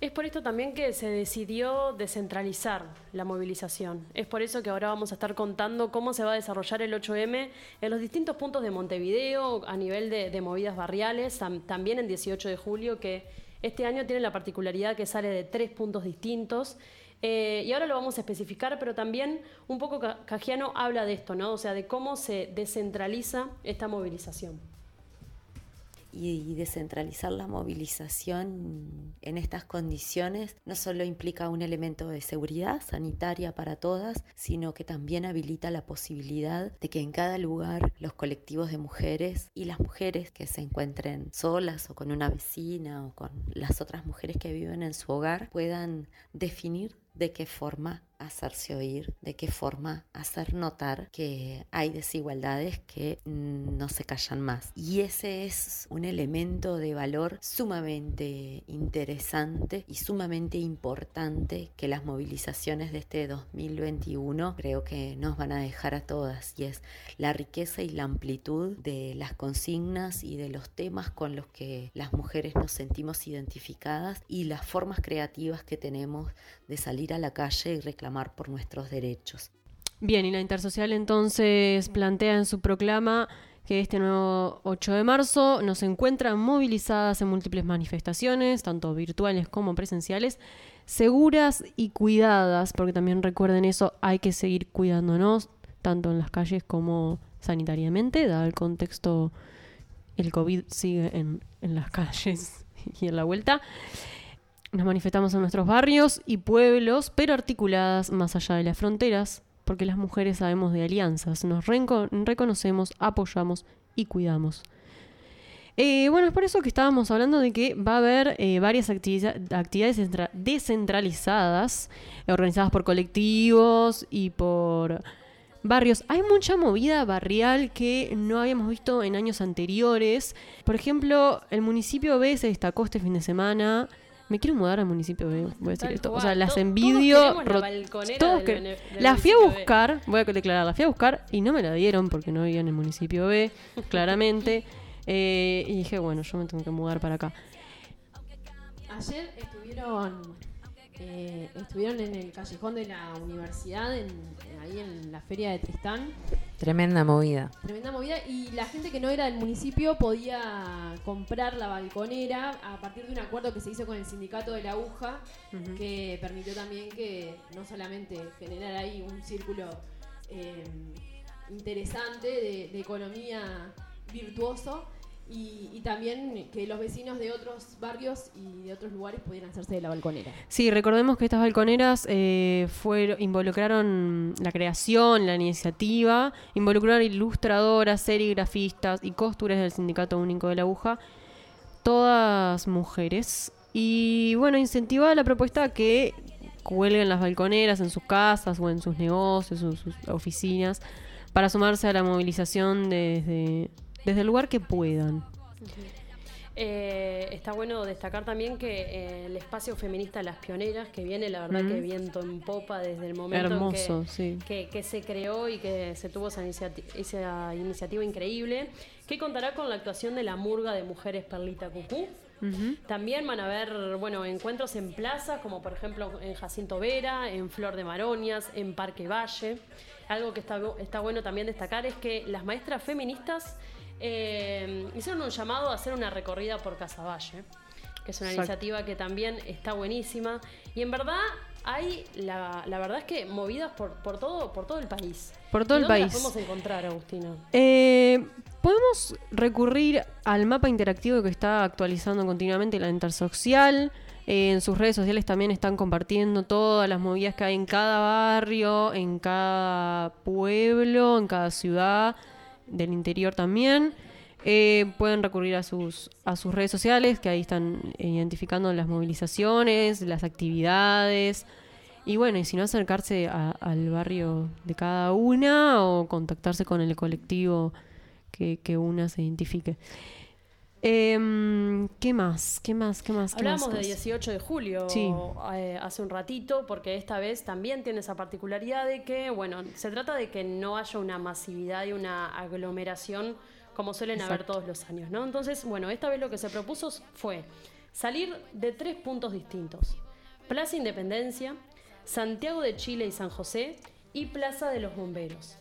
E: Es por esto también que se decidió descentralizar la movilización. Es por eso que ahora vamos a estar contando cómo se va a desarrollar el 8M en los distintos puntos de Montevideo, a nivel de, de movidas barriales, tam- también en 18 de julio, que este año tiene la particularidad que sale de tres puntos distintos. Eh, y ahora lo vamos a especificar, pero también un poco Ca- Cagiano habla de esto, ¿no? O sea, de cómo se descentraliza esta movilización.
G: y, y descentralizar la movilización en estas condiciones no solo implica un elemento de seguridad sanitaria para todas, sino que también habilita la posibilidad de que en cada lugar los colectivos de mujeres y las mujeres que se encuentren solas o con una vecina o con las otras mujeres que viven en su hogar puedan definir de qué forma hacerse oír, de qué forma hacer notar que hay desigualdades que no se callan más. Y ese es un elemento de valor sumamente interesante y sumamente importante que las movilizaciones de este 2021 creo que nos van a dejar a todas y es la riqueza y la amplitud de las consignas y de los temas con los que las mujeres nos sentimos identificadas y las formas creativas que tenemos de salir a la calle y reclamar por nuestros derechos.
B: Bien, y la Intersocial entonces plantea en su proclama que este nuevo 8 de marzo nos encuentran movilizadas en múltiples manifestaciones, tanto virtuales como presenciales, seguras y cuidadas, porque también recuerden eso, hay que seguir cuidándonos, tanto en las calles como sanitariamente, dado el contexto, el COVID sigue en, en las calles <laughs> y en la vuelta. Nos manifestamos en nuestros barrios y pueblos, pero articuladas más allá de las fronteras, porque las mujeres sabemos de alianzas, nos reconocemos, apoyamos y cuidamos. Eh, bueno, es por eso que estábamos hablando de que va a haber eh, varias activi- actividades descentra- descentralizadas, organizadas por colectivos y por barrios. Hay mucha movida barrial que no habíamos visto en años anteriores. Por ejemplo, el municipio B se destacó este fin de semana. Me quiero mudar al municipio B, voy a decir
E: Tal
B: esto. O sea, las
E: todos
B: envidio.
E: queremos la
B: todos
E: del
B: que-
E: bene- del
B: la fui a
E: B.
B: buscar, voy a declarar, la fui a buscar y no me la dieron porque no vivía en el municipio B, <laughs> claramente. Eh, y dije, bueno, yo me tengo que mudar para acá.
F: Ayer estuvieron eh, estuvieron en el callejón de la universidad, en- ahí en la feria de Tristán.
C: Tremenda movida.
F: Tremenda movida. Y la gente que no era del municipio podía comprar la balconera a partir de un acuerdo que se hizo con el sindicato de la aguja, que permitió también que no solamente generar ahí un círculo eh, interesante de, de economía virtuoso, y, y también que los vecinos de otros barrios y de otros lugares pudieran hacerse de la balconera.
B: Sí, recordemos que estas balconeras eh, fueron, involucraron la creación, la iniciativa, involucraron ilustradoras, serigrafistas y costuras del Sindicato Único de la Aguja, todas mujeres. Y bueno, incentivaba la propuesta que cuelguen las balconeras en sus casas o en sus negocios o sus oficinas para sumarse a la movilización desde, desde el lugar que puedan.
E: Eh, está bueno destacar también que eh, el espacio feminista Las Pioneras, que viene la verdad
B: Mm.
E: que viento en popa desde el momento en
B: Hermoso,
E: que,
B: sí.
E: que, que se creó y que se tuvo esa, iniciati- esa iniciativa increíble, que contará con la actuación de la murga de mujeres Perlita Cucú. También van a haber, bueno, encuentros en plazas, como por ejemplo en Jacinto Vera, en Flor de Maronias, en Parque Valle. Algo que está bueno también destacar es que las maestras feministas eh, hicieron un llamado a hacer una recorrida por Casaballe, que es una
B: Exacto.
E: iniciativa que también está buenísima. Y en verdad hay, la, la verdad es que movidas por, por, todo, por todo el país.
B: Por todo
E: ¿Y
B: el
E: dónde
B: país.
E: las podemos encontrar, Agustina?
B: Eh, Podemos recurrir al mapa interactivo que está actualizando continuamente la Intersocial. Eh, en sus redes sociales también están compartiendo todas las movidas que hay en cada barrio, en cada pueblo, en cada ciudad, del interior también. Eh, pueden recurrir a sus, a sus redes sociales, que ahí están eh, identificando las movilizaciones, las actividades. Y bueno, y si no acercarse al barrio de cada una o contactarse con el colectivo que, que una se identifique. Em, ¿Qué más? ¿Qué más? ¿Qué más? ¿Qué
E: Hablamos
B: más?
E: de 18 de julio
B: Sí.
E: eh, hace un ratito, porque esta vez también tiene esa particularidad de que, bueno, se trata de que no haya una masividad y una aglomeración como suelen haber todos los años, ¿no? Entonces, bueno, esta vez lo que se propuso fue salir de tres puntos distintos. Plaza Independencia, Santiago de Chile y San José y Plaza de los Bomberos.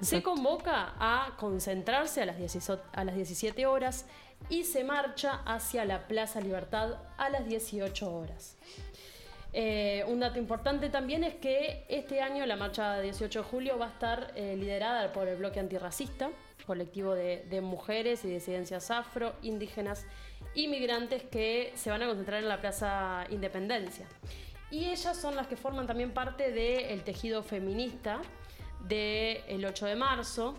E: Se convoca a concentrarse a las, 18 a las 17 horas y se marcha hacia la Plaza Libertad a las 18 horas. Eh, un dato importante también es que este año la marcha de 18 de julio va a estar eh, liderada por el bloque antirracista. colectivo de, de mujeres y disidencias afro, indígenas y migrantes que se van a concentrar en la Plaza Independencia. Y ellas son las que forman también parte del tejido feminista del 8 de marzo,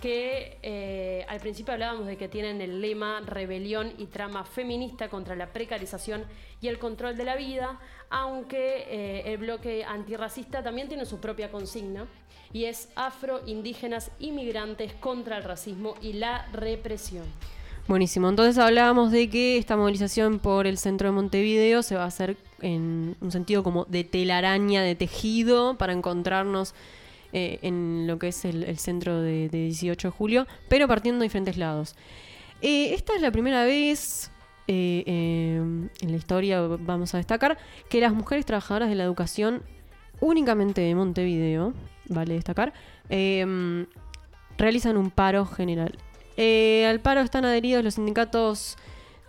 E: que eh, al principio hablábamos de que tienen el lema rebelión y trama feminista contra la precarización y el control de la vida, aunque eh, el bloque antirracista también tiene su propia consigna y es afro, indígenas, inmigrantes contra el racismo y la represión.
B: Buenísimo. Entonces hablábamos de que esta movilización por el centro de Montevideo se va a hacer en un sentido como de telaraña, de tejido, para encontrarnos eh, en lo que es el, centro de, de 18 de julio, pero partiendo de diferentes lados. Eh, esta es la primera vez eh, en la historia, vamos a destacar, que las mujeres trabajadoras de la educación únicamente de Montevideo, vale destacar, realizan un paro general. Al paro están adheridos los sindicatos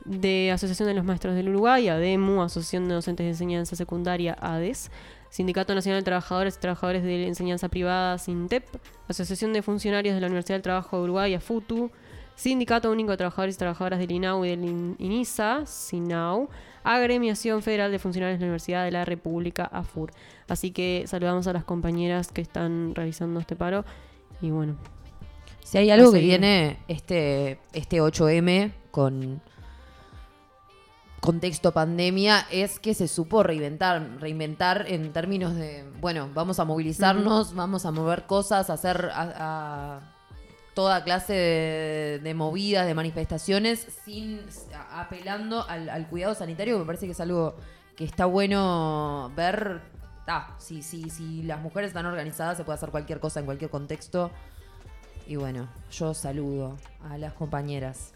B: de Asociación de los Maestros del Uruguay, ADEMU, Asociación de Docentes de Enseñanza Secundaria, ADES, Sindicato Nacional de Trabajadores y Trabajadores de Enseñanza Privada, SINTEP, Asociación de Funcionarios de la Universidad del Trabajo de Uruguay, AFUTU, Sindicato Único de Trabajadores y Trabajadoras del INAU y del IN- INISA, SINAU, Agremiación Federal de Funcionarios de la Universidad de la República, AFUR. Así que saludamos a las compañeras que están realizando este paro y bueno,
C: Si hay algo que tiene este, este 8M con contexto pandemia es que se supo reinventar, reinventar en términos de, bueno, vamos a movilizarnos, vamos a mover cosas, a hacer a, a toda clase de, de movidas, de manifestaciones, sin a- apelando al, al cuidado sanitario, que me parece que es algo que está bueno ver. Ah, si, si, si las mujeres están organizadas, se puede hacer cualquier cosa en cualquier contexto. Y bueno, yo saludo a las compañeras.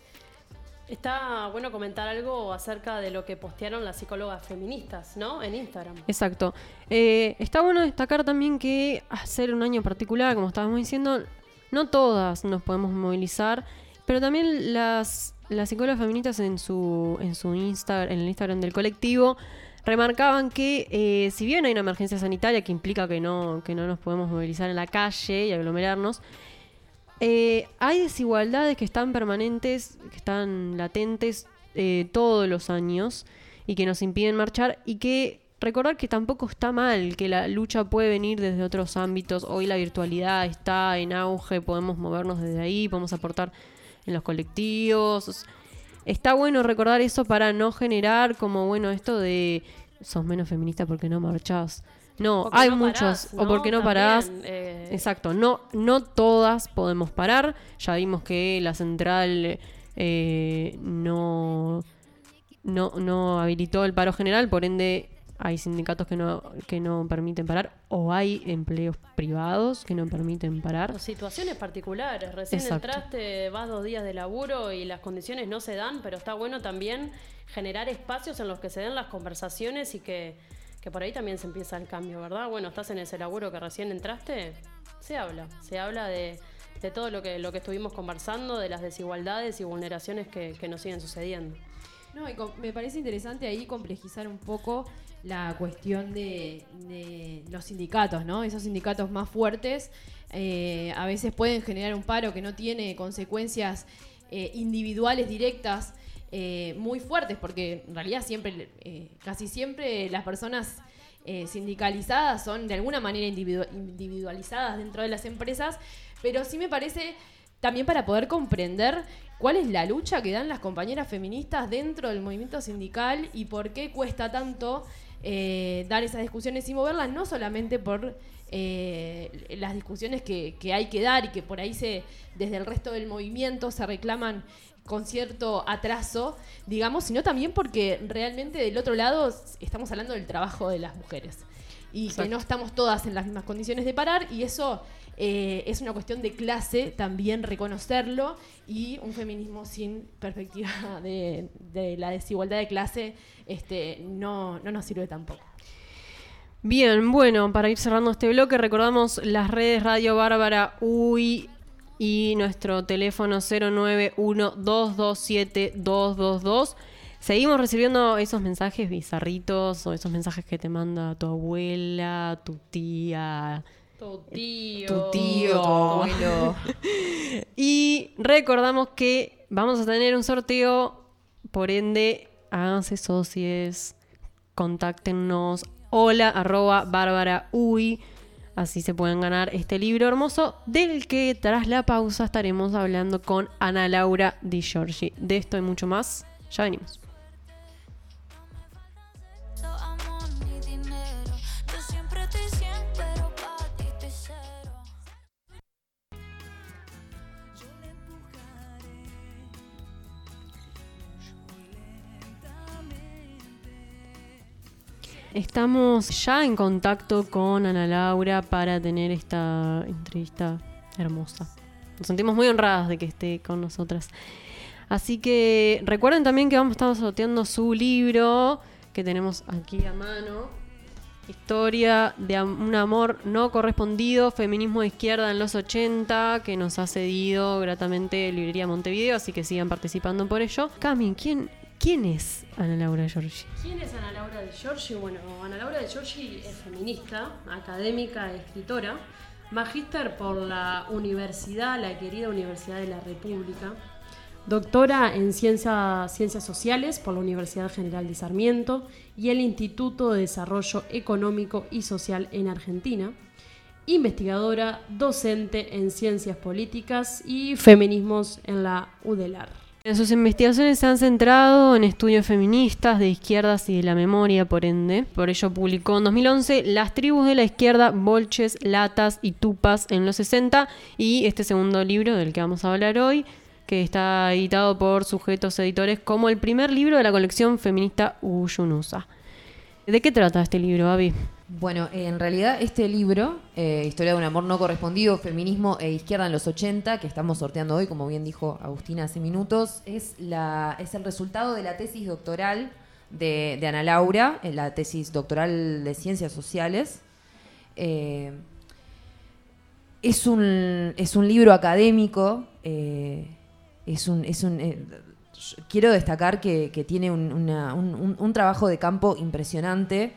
E: Está bueno comentar algo acerca de lo que postearon las psicólogas feministas, ¿no? En Instagram.
B: Exacto. Eh, está bueno destacar también que hacer un año particular, como estábamos diciendo, no todas nos podemos movilizar, pero también las, las psicólogas feministas en su, en su Insta, en el Instagram del colectivo, remarcaban que eh, si bien hay una emergencia sanitaria que implica que no, que no nos podemos movilizar en la calle y aglomerarnos, eh, hay desigualdades que están permanentes, que están latentes eh, todos los años y que nos impiden marchar y que recordar que tampoco está mal, que la lucha puede venir desde otros ámbitos. Hoy la virtualidad está en auge, podemos movernos desde ahí, podemos aportar en los colectivos. Está bueno recordar eso para no generar como, bueno, esto de sos menos feminista porque no marchás. No,
E: Porque
B: hay
E: no
B: muchos,
E: parás,
B: o
E: ¿no?
B: porque no
E: También,
B: parás.
E: eh,
B: Exacto, no, no todas podemos parar. Ya vimos que la central eh, no, no, no habilitó el paro general, por ende hay sindicatos que no, que no permiten parar o hay empleos privados que no permiten parar.
E: O situaciones particulares. Recién
B: Exacto.
E: entraste, vas dos días de laburo y las condiciones no se dan, pero está bueno también generar espacios en los que se den las conversaciones y que, que por ahí también se empieza el cambio, ¿verdad? Bueno, estás en ese laburo que recién entraste, se habla, se habla de, de todo lo que, lo que estuvimos conversando, de las desigualdades y vulneraciones que, que nos siguen sucediendo.
F: No, y me parece interesante ahí complejizar un poco la cuestión de, de los sindicatos, ¿no? Esos sindicatos más fuertes eh, a veces pueden generar un paro que no tiene consecuencias eh, individuales directas eh, muy fuertes, porque en realidad siempre, eh, casi siempre las personas eh, sindicalizadas son de alguna manera individu- individualizadas dentro de las empresas, pero sí me parece también para poder comprender cuál es la lucha que dan las compañeras feministas dentro del movimiento sindical y por qué cuesta tanto dar esas discusiones y moverlas, no solamente por las discusiones que, que hay que dar y que por ahí se desde el resto del movimiento se reclaman con cierto atraso, digamos, sino también porque realmente del otro lado estamos hablando del trabajo de las mujeres y que no estamos todas en las mismas condiciones de parar y eso eh, es una cuestión de clase también reconocerlo y un feminismo sin perspectiva <laughs> de, de la desigualdad de clase este, no, no nos sirve tampoco.
B: Bien, bueno, para ir cerrando este bloque, recordamos las redes Radio Bárbara UI y nuestro teléfono 091-227-222. Seguimos recibiendo esos mensajes bizarritos o esos mensajes que te manda tu abuela, tu tía,
E: Tu tío.
C: tu tío, tu abuelo. <laughs>
B: Y recordamos que vamos a tener un sorteo, por ende, háganse socios, contáctenos, hola arroba bárbara uy, así se pueden ganar este libro hermoso, del que tras la pausa estaremos hablando con Ana Laura Di Giorgi. De esto y mucho más, ya venimos. Estamos ya en contacto con Ana Laura para tener esta entrevista hermosa. Nos sentimos muy honradas de que esté con nosotras. Así que recuerden también que vamos a estar sorteando su libro que tenemos aquí a mano. Historia de un amor no correspondido, feminismo de izquierda en los 80, que nos ha cedido gratamente Librería Montevideo, así que sigan participando por ello. Cami, ¿quién, quién es Ana Laura Giorgi?
E: ¿Quién es Ana Laura de Giorgi? Bueno, Ana Laura de Giorgi es feminista, académica, escritora, magíster por la universidad, la querida Universidad de la República, doctora en ciencia- ciencias sociales por la Universidad General de Sarmiento y el Instituto de Desarrollo Económico y Social en Argentina, investigadora, docente en ciencias políticas y feminismos en la UDELAR.
B: En sus investigaciones se han centrado en estudios feministas de izquierdas y de la memoria, por ende. Por ello publicó en 2011 Las tribus de la izquierda, bolches, latas y tupas en los 60 y este segundo libro del que vamos a hablar hoy, que está editado por sujetos editores como el primer libro de la colección feminista Uyunusa. ¿De qué trata este libro, Avi?
C: Bueno, en realidad este libro, eh, Historia de un amor no correspondido, feminismo e izquierda en los 80, que estamos sorteando hoy, como bien dijo Agustina hace minutos, es, la, es el resultado de la tesis doctoral de, Ana Laura, eh, la tesis doctoral de Ciencias Sociales. Eh, es, un, es un libro académico, es un... Es un quiero destacar que, tiene un- un trabajo de campo impresionante.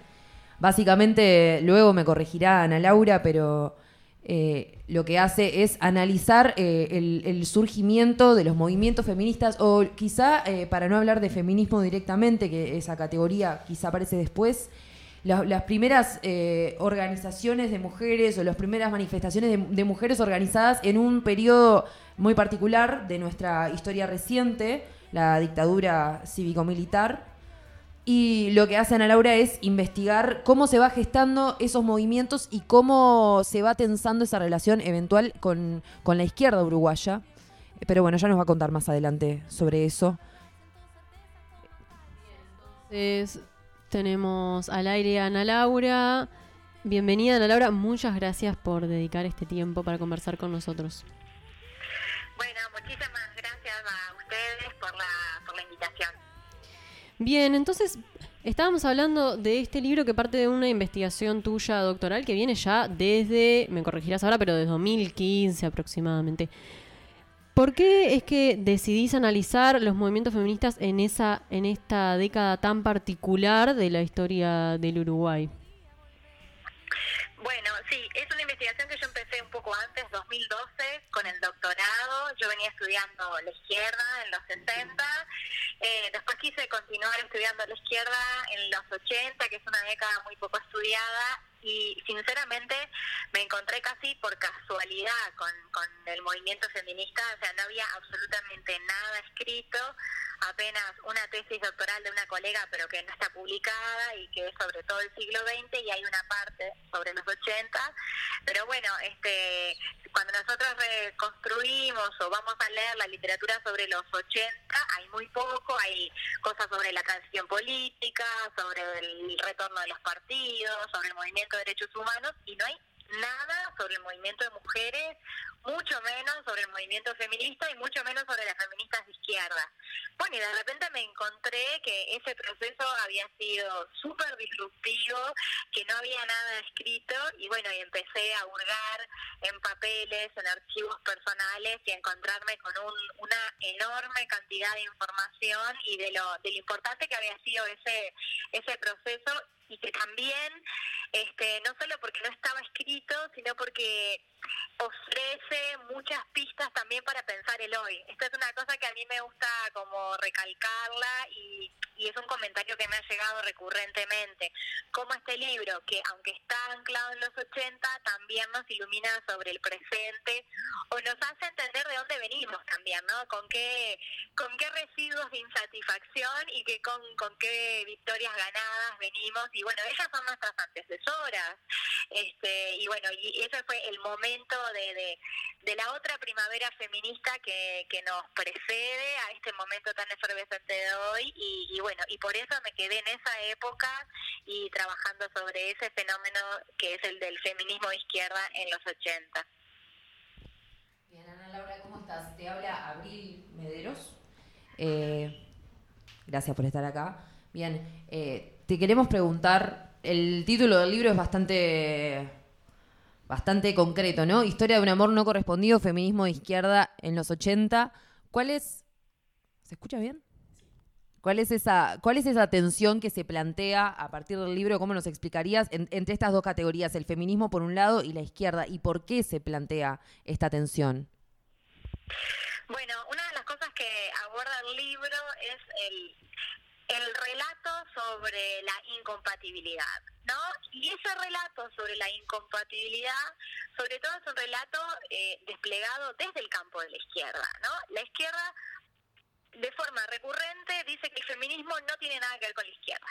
C: Básicamente, luego me corregirá Ana Laura, pero eh, lo que hace es analizar eh, el, surgimiento de los movimientos feministas, o quizá, eh, para no hablar de feminismo directamente, que esa categoría quizá aparece después, la- las primeras organizaciones de mujeres o las primeras manifestaciones de, de mujeres organizadas en un periodo muy particular de nuestra historia reciente, la dictadura cívico-militar. Y lo que hace Ana Laura es investigar cómo se va gestando esos movimientos y cómo se va tensando esa relación eventual con, con la izquierda uruguaya. Pero bueno, ya nos va a contar más adelante sobre eso.
B: Entonces, tenemos al aire a Ana Laura. Bienvenida, Ana Laura. Muchas gracias por dedicar este tiempo para conversar con nosotros.
H: Bueno, muchísimas gracias a ustedes por la, por la invitación.
B: Bien, entonces estábamos hablando de este libro que parte de una investigación tuya doctoral que viene ya desde, me corregirás ahora, pero desde 2015 aproximadamente. ¿Por qué es que decidís analizar los movimientos feministas en esa en esta década tan particular de la historia del Uruguay?
H: Bueno, sí, es una investigación que yo empecé un poco antes, 2012, con el doctorado. Yo venía estudiando la izquierda en los 60. Eh, después quise continuar estudiando la izquierda en los 80, que es una década muy poco estudiada. Y sinceramente me encontré casi por casualidad con, con el movimiento feminista. O sea, no había absolutamente nada escrito, apenas una tesis doctoral de una colega, pero que no está publicada y que es sobre todo el siglo XX y hay una parte sobre los 80. Pero bueno, este, cuando nosotros reconstruimos o vamos a leer la literatura sobre los 80, hay muy poco, hay cosas sobre la transición política, sobre el retorno de los partidos, sobre el movimiento de derechos humanos y no hay nada sobre el movimiento de mujeres, mucho menos sobre el movimiento feminista y mucho menos sobre las feministas de izquierda. Bueno, y de repente me encontré que ese proceso había sido súper disruptivo, que no había nada escrito y bueno, y empecé a hurgar en papeles, en archivos personales y a encontrarme con un, una enorme cantidad de información y de lo, de lo importante que había sido ese, ese proceso y que también, este, no solo porque no estaba escrito, sino porque ofrece muchas pistas también para pensar el hoy. Esto es una cosa que a mí me gusta como recalcarla y, y es un comentario que me ha llegado recurrentemente. Como este libro, que aunque está anclado en los 80, también nos ilumina sobre el presente o nos hace entender de dónde venimos también, ¿no? Con qué, con qué residuos de insatisfacción y que con, con qué victorias ganadas venimos. Bueno, ellas son nuestras antecesoras. Este, y bueno, y ese fue el momento de, de, la otra primavera feminista que, que nos precede a este momento tan efervescente de hoy. Y, y bueno, y por eso me quedé en esa época y trabajando sobre ese fenómeno que es el del feminismo de izquierda en los 80.
C: Bien, Ana Laura, ¿cómo estás? Te habla Abril Mederos. Eh, gracias por estar acá. Bien, eh, te queremos preguntar, el título del libro es bastante, bastante concreto, ¿no? Historia de un amor no correspondido, feminismo de izquierda en los 80. ¿Cuál es... ¿Se escucha bien? ¿Cuál es, esa, ¿Cuál es esa tensión que se plantea a partir del libro? ¿Cómo nos explicarías en- entre estas dos categorías, el feminismo por un lado y la izquierda? ¿Y por qué se plantea esta tensión?
H: Bueno, una de las cosas que aborda el libro es el, el relato sobre la incompatibilidad, ¿no? Y ese relato sobre la incompatibilidad, sobre todo es un relato eh, desplegado desde el campo de la izquierda, ¿no? La izquierda de forma recurrente dice que el feminismo no tiene nada que ver con la izquierda,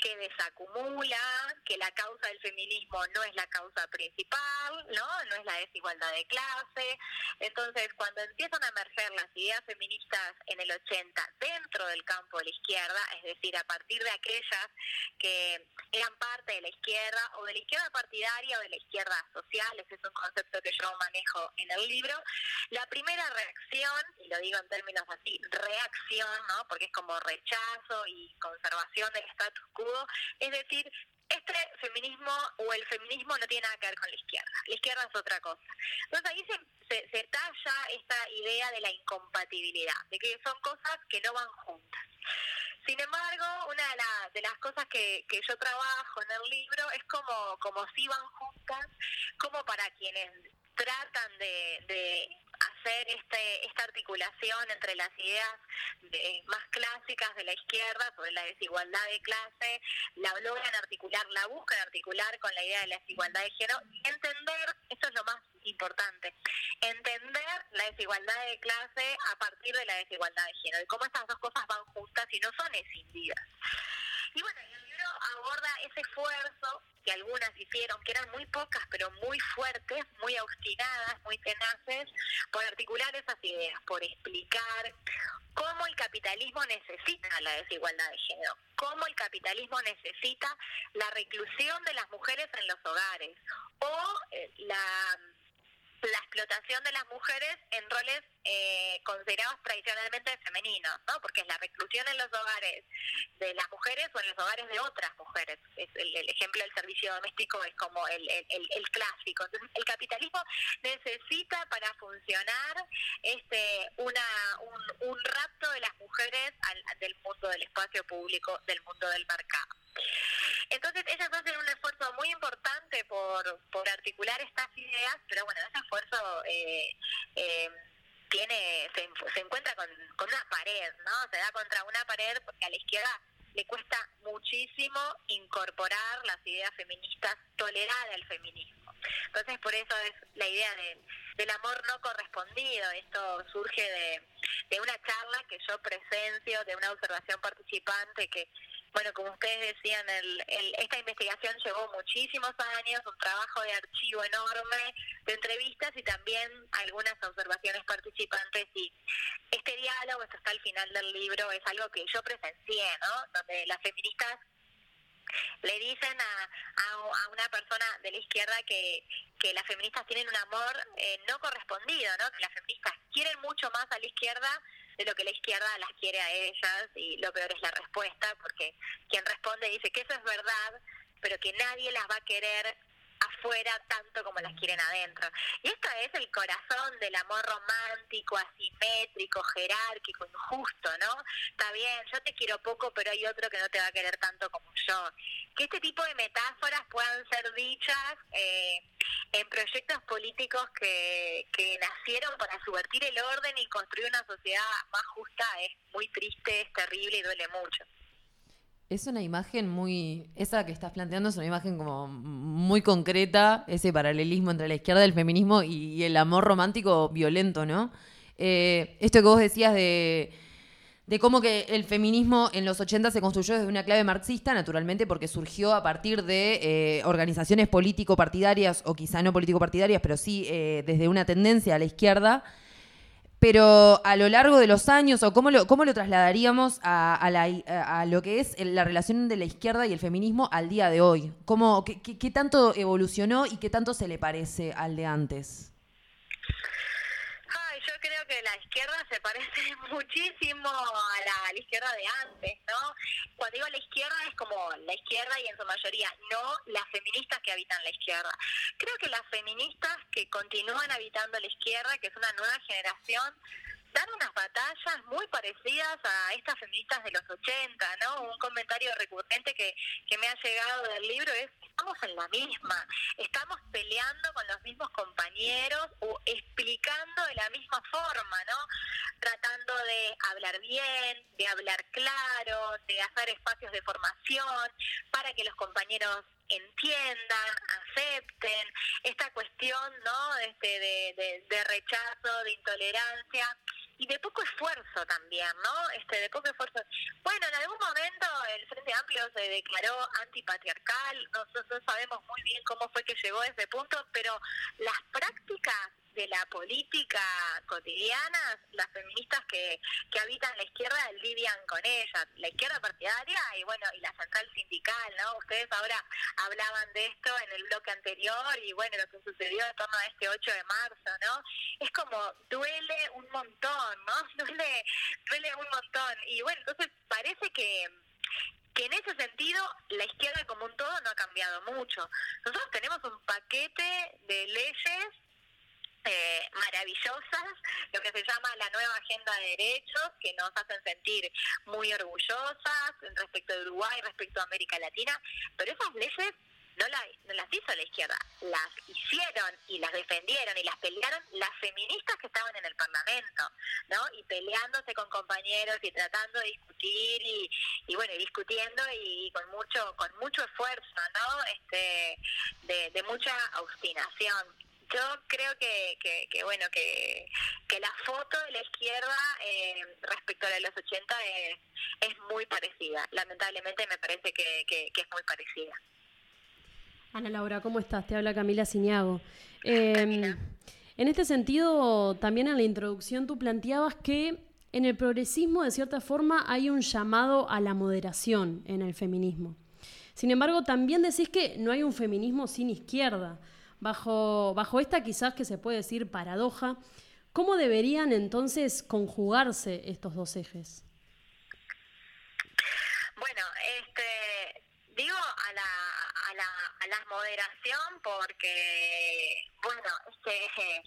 H: que desacumula, que la causa del feminismo no es la causa principal, ¿no? No es la desigualdad de clase. Entonces, cuando empiezan a emerger las ideas feministas en el 80 dentro del campo de la izquierda, es decir, a partir de aquellas que eran parte de la izquierda o de la izquierda partidaria o de la izquierda social, ese es un concepto que yo manejo en el libro, la primera reacción, y lo digo en términos así, reacción, ¿no? porque es como rechazo y conservación del status quo, es decir, este feminismo o el feminismo no tiene nada que ver con la izquierda, la izquierda es otra cosa. Entonces ahí se, se, talla esta idea de la incompatibilidad, de que son cosas que no van juntas. Sin embargo, una de, la- de las cosas que, que yo trabajo en el libro es como, como si van juntas, como para quienes tratan de, de hacer este, esta articulación entre las ideas de- más clásicas de la izquierda sobre la desigualdad de clase, la logran articular, la buscan articular con la idea de la desigualdad de género y entender, esto es lo más importante, entender la desigualdad de clase a partir de la desigualdad de género y cómo estas dos cosas van juntas y no son escindidas. Y bueno, aborda ese esfuerzo que algunas hicieron, que eran muy pocas, pero muy fuertes, muy obstinadas, muy tenaces, por articular esas ideas, por explicar cómo el capitalismo necesita la desigualdad de género, cómo el capitalismo necesita la reclusión de las mujeres en los hogares o eh, la la explotación de las mujeres en roles eh, considerados tradicionalmente femeninos, ¿no? Porque es la reclusión en los hogares de las mujeres o en los hogares de otras mujeres. Es el, ejemplo del servicio doméstico es como el, el- el- el clásico. Entonces, el capitalismo necesita para funcionar este una un, un rapto de las mujeres al- del mundo del espacio público, del mundo del mercado. Entonces ellas hacen un esfuerzo muy importante por, por articular estas ideas, pero bueno, ese esfuerzo eh, eh, tiene se, se encuentra con, con una pared, ¿no? Se da contra una pared porque a la izquierda le cuesta muchísimo incorporar las ideas feministas, tolerar el feminismo. Entonces por eso es la idea de, del amor no correspondido. Esto surge de, de una charla que yo presencio, de una observación participante que bueno, como ustedes decían, el, el- esta investigación llevó muchísimos años, un trabajo de archivo enorme, de entrevistas y también algunas observaciones participantes. Y este diálogo, esto está al final del libro, es algo que yo presencié, ¿no? Donde las feministas le dicen a, a, una persona de la izquierda que, que las feministas tienen un amor eh, no correspondido, ¿no? Que las feministas quieren mucho más a la izquierda de lo que la izquierda las quiere a ellas y lo peor es la respuesta porque quien responde dice que eso es verdad pero que nadie las va a querer afuera tanto como las quieren adentro. Y esto es el corazón del amor romántico, asimétrico, jerárquico, injusto, ¿no? Está bien, yo te quiero poco, pero hay otro que no te va a querer tanto como yo. Que este tipo de metáforas puedan ser dichas eh, en proyectos políticos que, que nacieron para subvertir el orden y construir una sociedad más justa es muy triste, es terrible y duele mucho.
C: Es una imagen muy. Esa que estás planteando es una imagen como muy concreta, ese paralelismo entre la izquierda del feminismo y, y el amor romántico violento, ¿no? Eh, esto que vos decías de, de cómo que el feminismo en los 80 se construyó desde una clave marxista, naturalmente, porque surgió a partir de eh, organizaciones político-partidarias, o quizá no político-partidarias, pero sí eh, desde una tendencia a la izquierda. Pero a lo largo de los años, o cómo lo, cómo lo trasladaríamos a, lo que es la relación de la izquierda y el feminismo al día de hoy? ¿Cómo, qué, qué- qué tanto evolucionó y qué tanto se le parece al de antes?
H: Creo que la izquierda se parece <laughs> muchísimo a la izquierda de antes, ¿no? Cuando digo la izquierda es como la izquierda y en su mayoría, no las feministas que habitan la izquierda. Creo que las feministas que continúan habitando la izquierda, que es una nueva generación, dan unas batallas muy parecidas a estas feministas de los 80, ¿no? Un comentario recurrente que, que me ha llegado del libro es, estamos en la misma, estamos peleando con los mismos compañeros o explicando de la misma forma, ¿no? Tratando de hablar bien, de hablar claro, de hacer espacios de formación para que los compañeros entiendan, acepten esta cuestión, ¿no? Este de, de, de rechazo, de intolerancia y de poco esfuerzo también, ¿no? Este de poco esfuerzo. Bueno, en algún Se declaró antipatriarcal, nosotros no sabemos muy bien cómo fue que llegó a ese punto, pero las prácticas de la política cotidiana, las feministas que, que habitan la izquierda lidian con ellas, la izquierda partidaria y bueno, y la central sindical, ¿no? Ustedes ahora hablaban de esto en el bloque anterior y bueno, lo que sucedió en torno a este 8 de marzo, ¿no? Es como duele un montón, ¿no? <laughs> Duele, duele un montón. Y bueno, entonces parece que que en ese sentido la izquierda como un todo no ha cambiado mucho. Nosotros tenemos un paquete de leyes eh, maravillosas, lo que se llama la nueva agenda de derechos, que nos hacen sentir muy orgullosas respecto de Uruguay, respecto a América Latina, pero esas leyes no, la- no las hizo la izquierda, las hicieron y las defendieron y las pelearon las feministas que estaban en el Parlamento, ¿no? Y peleándose con compañeros y tratando de discutir y, y bueno, discutiendo y con mucho con mucho esfuerzo, ¿no? Este de, de mucha obstinación. Yo creo que, que, que, bueno, que, que la foto de la izquierda eh, respecto a la de los 80 es, es muy parecida. Lamentablemente me parece que, que es muy parecida.
E: Ana Laura, ¿cómo estás? Te habla Camila Ciñago. Eh, en este sentido, también en la introducción tú planteabas que en el progresismo, de cierta forma, hay un llamado a la moderación en el feminismo. Sin embargo, también decís que no hay un feminismo sin izquierda. Bajo, bajo esta quizás que se puede decir paradoja, ¿cómo deberían entonces conjugarse estos dos ejes?
H: Bueno, este, digo a la, a la, a la moderación porque, bueno, este,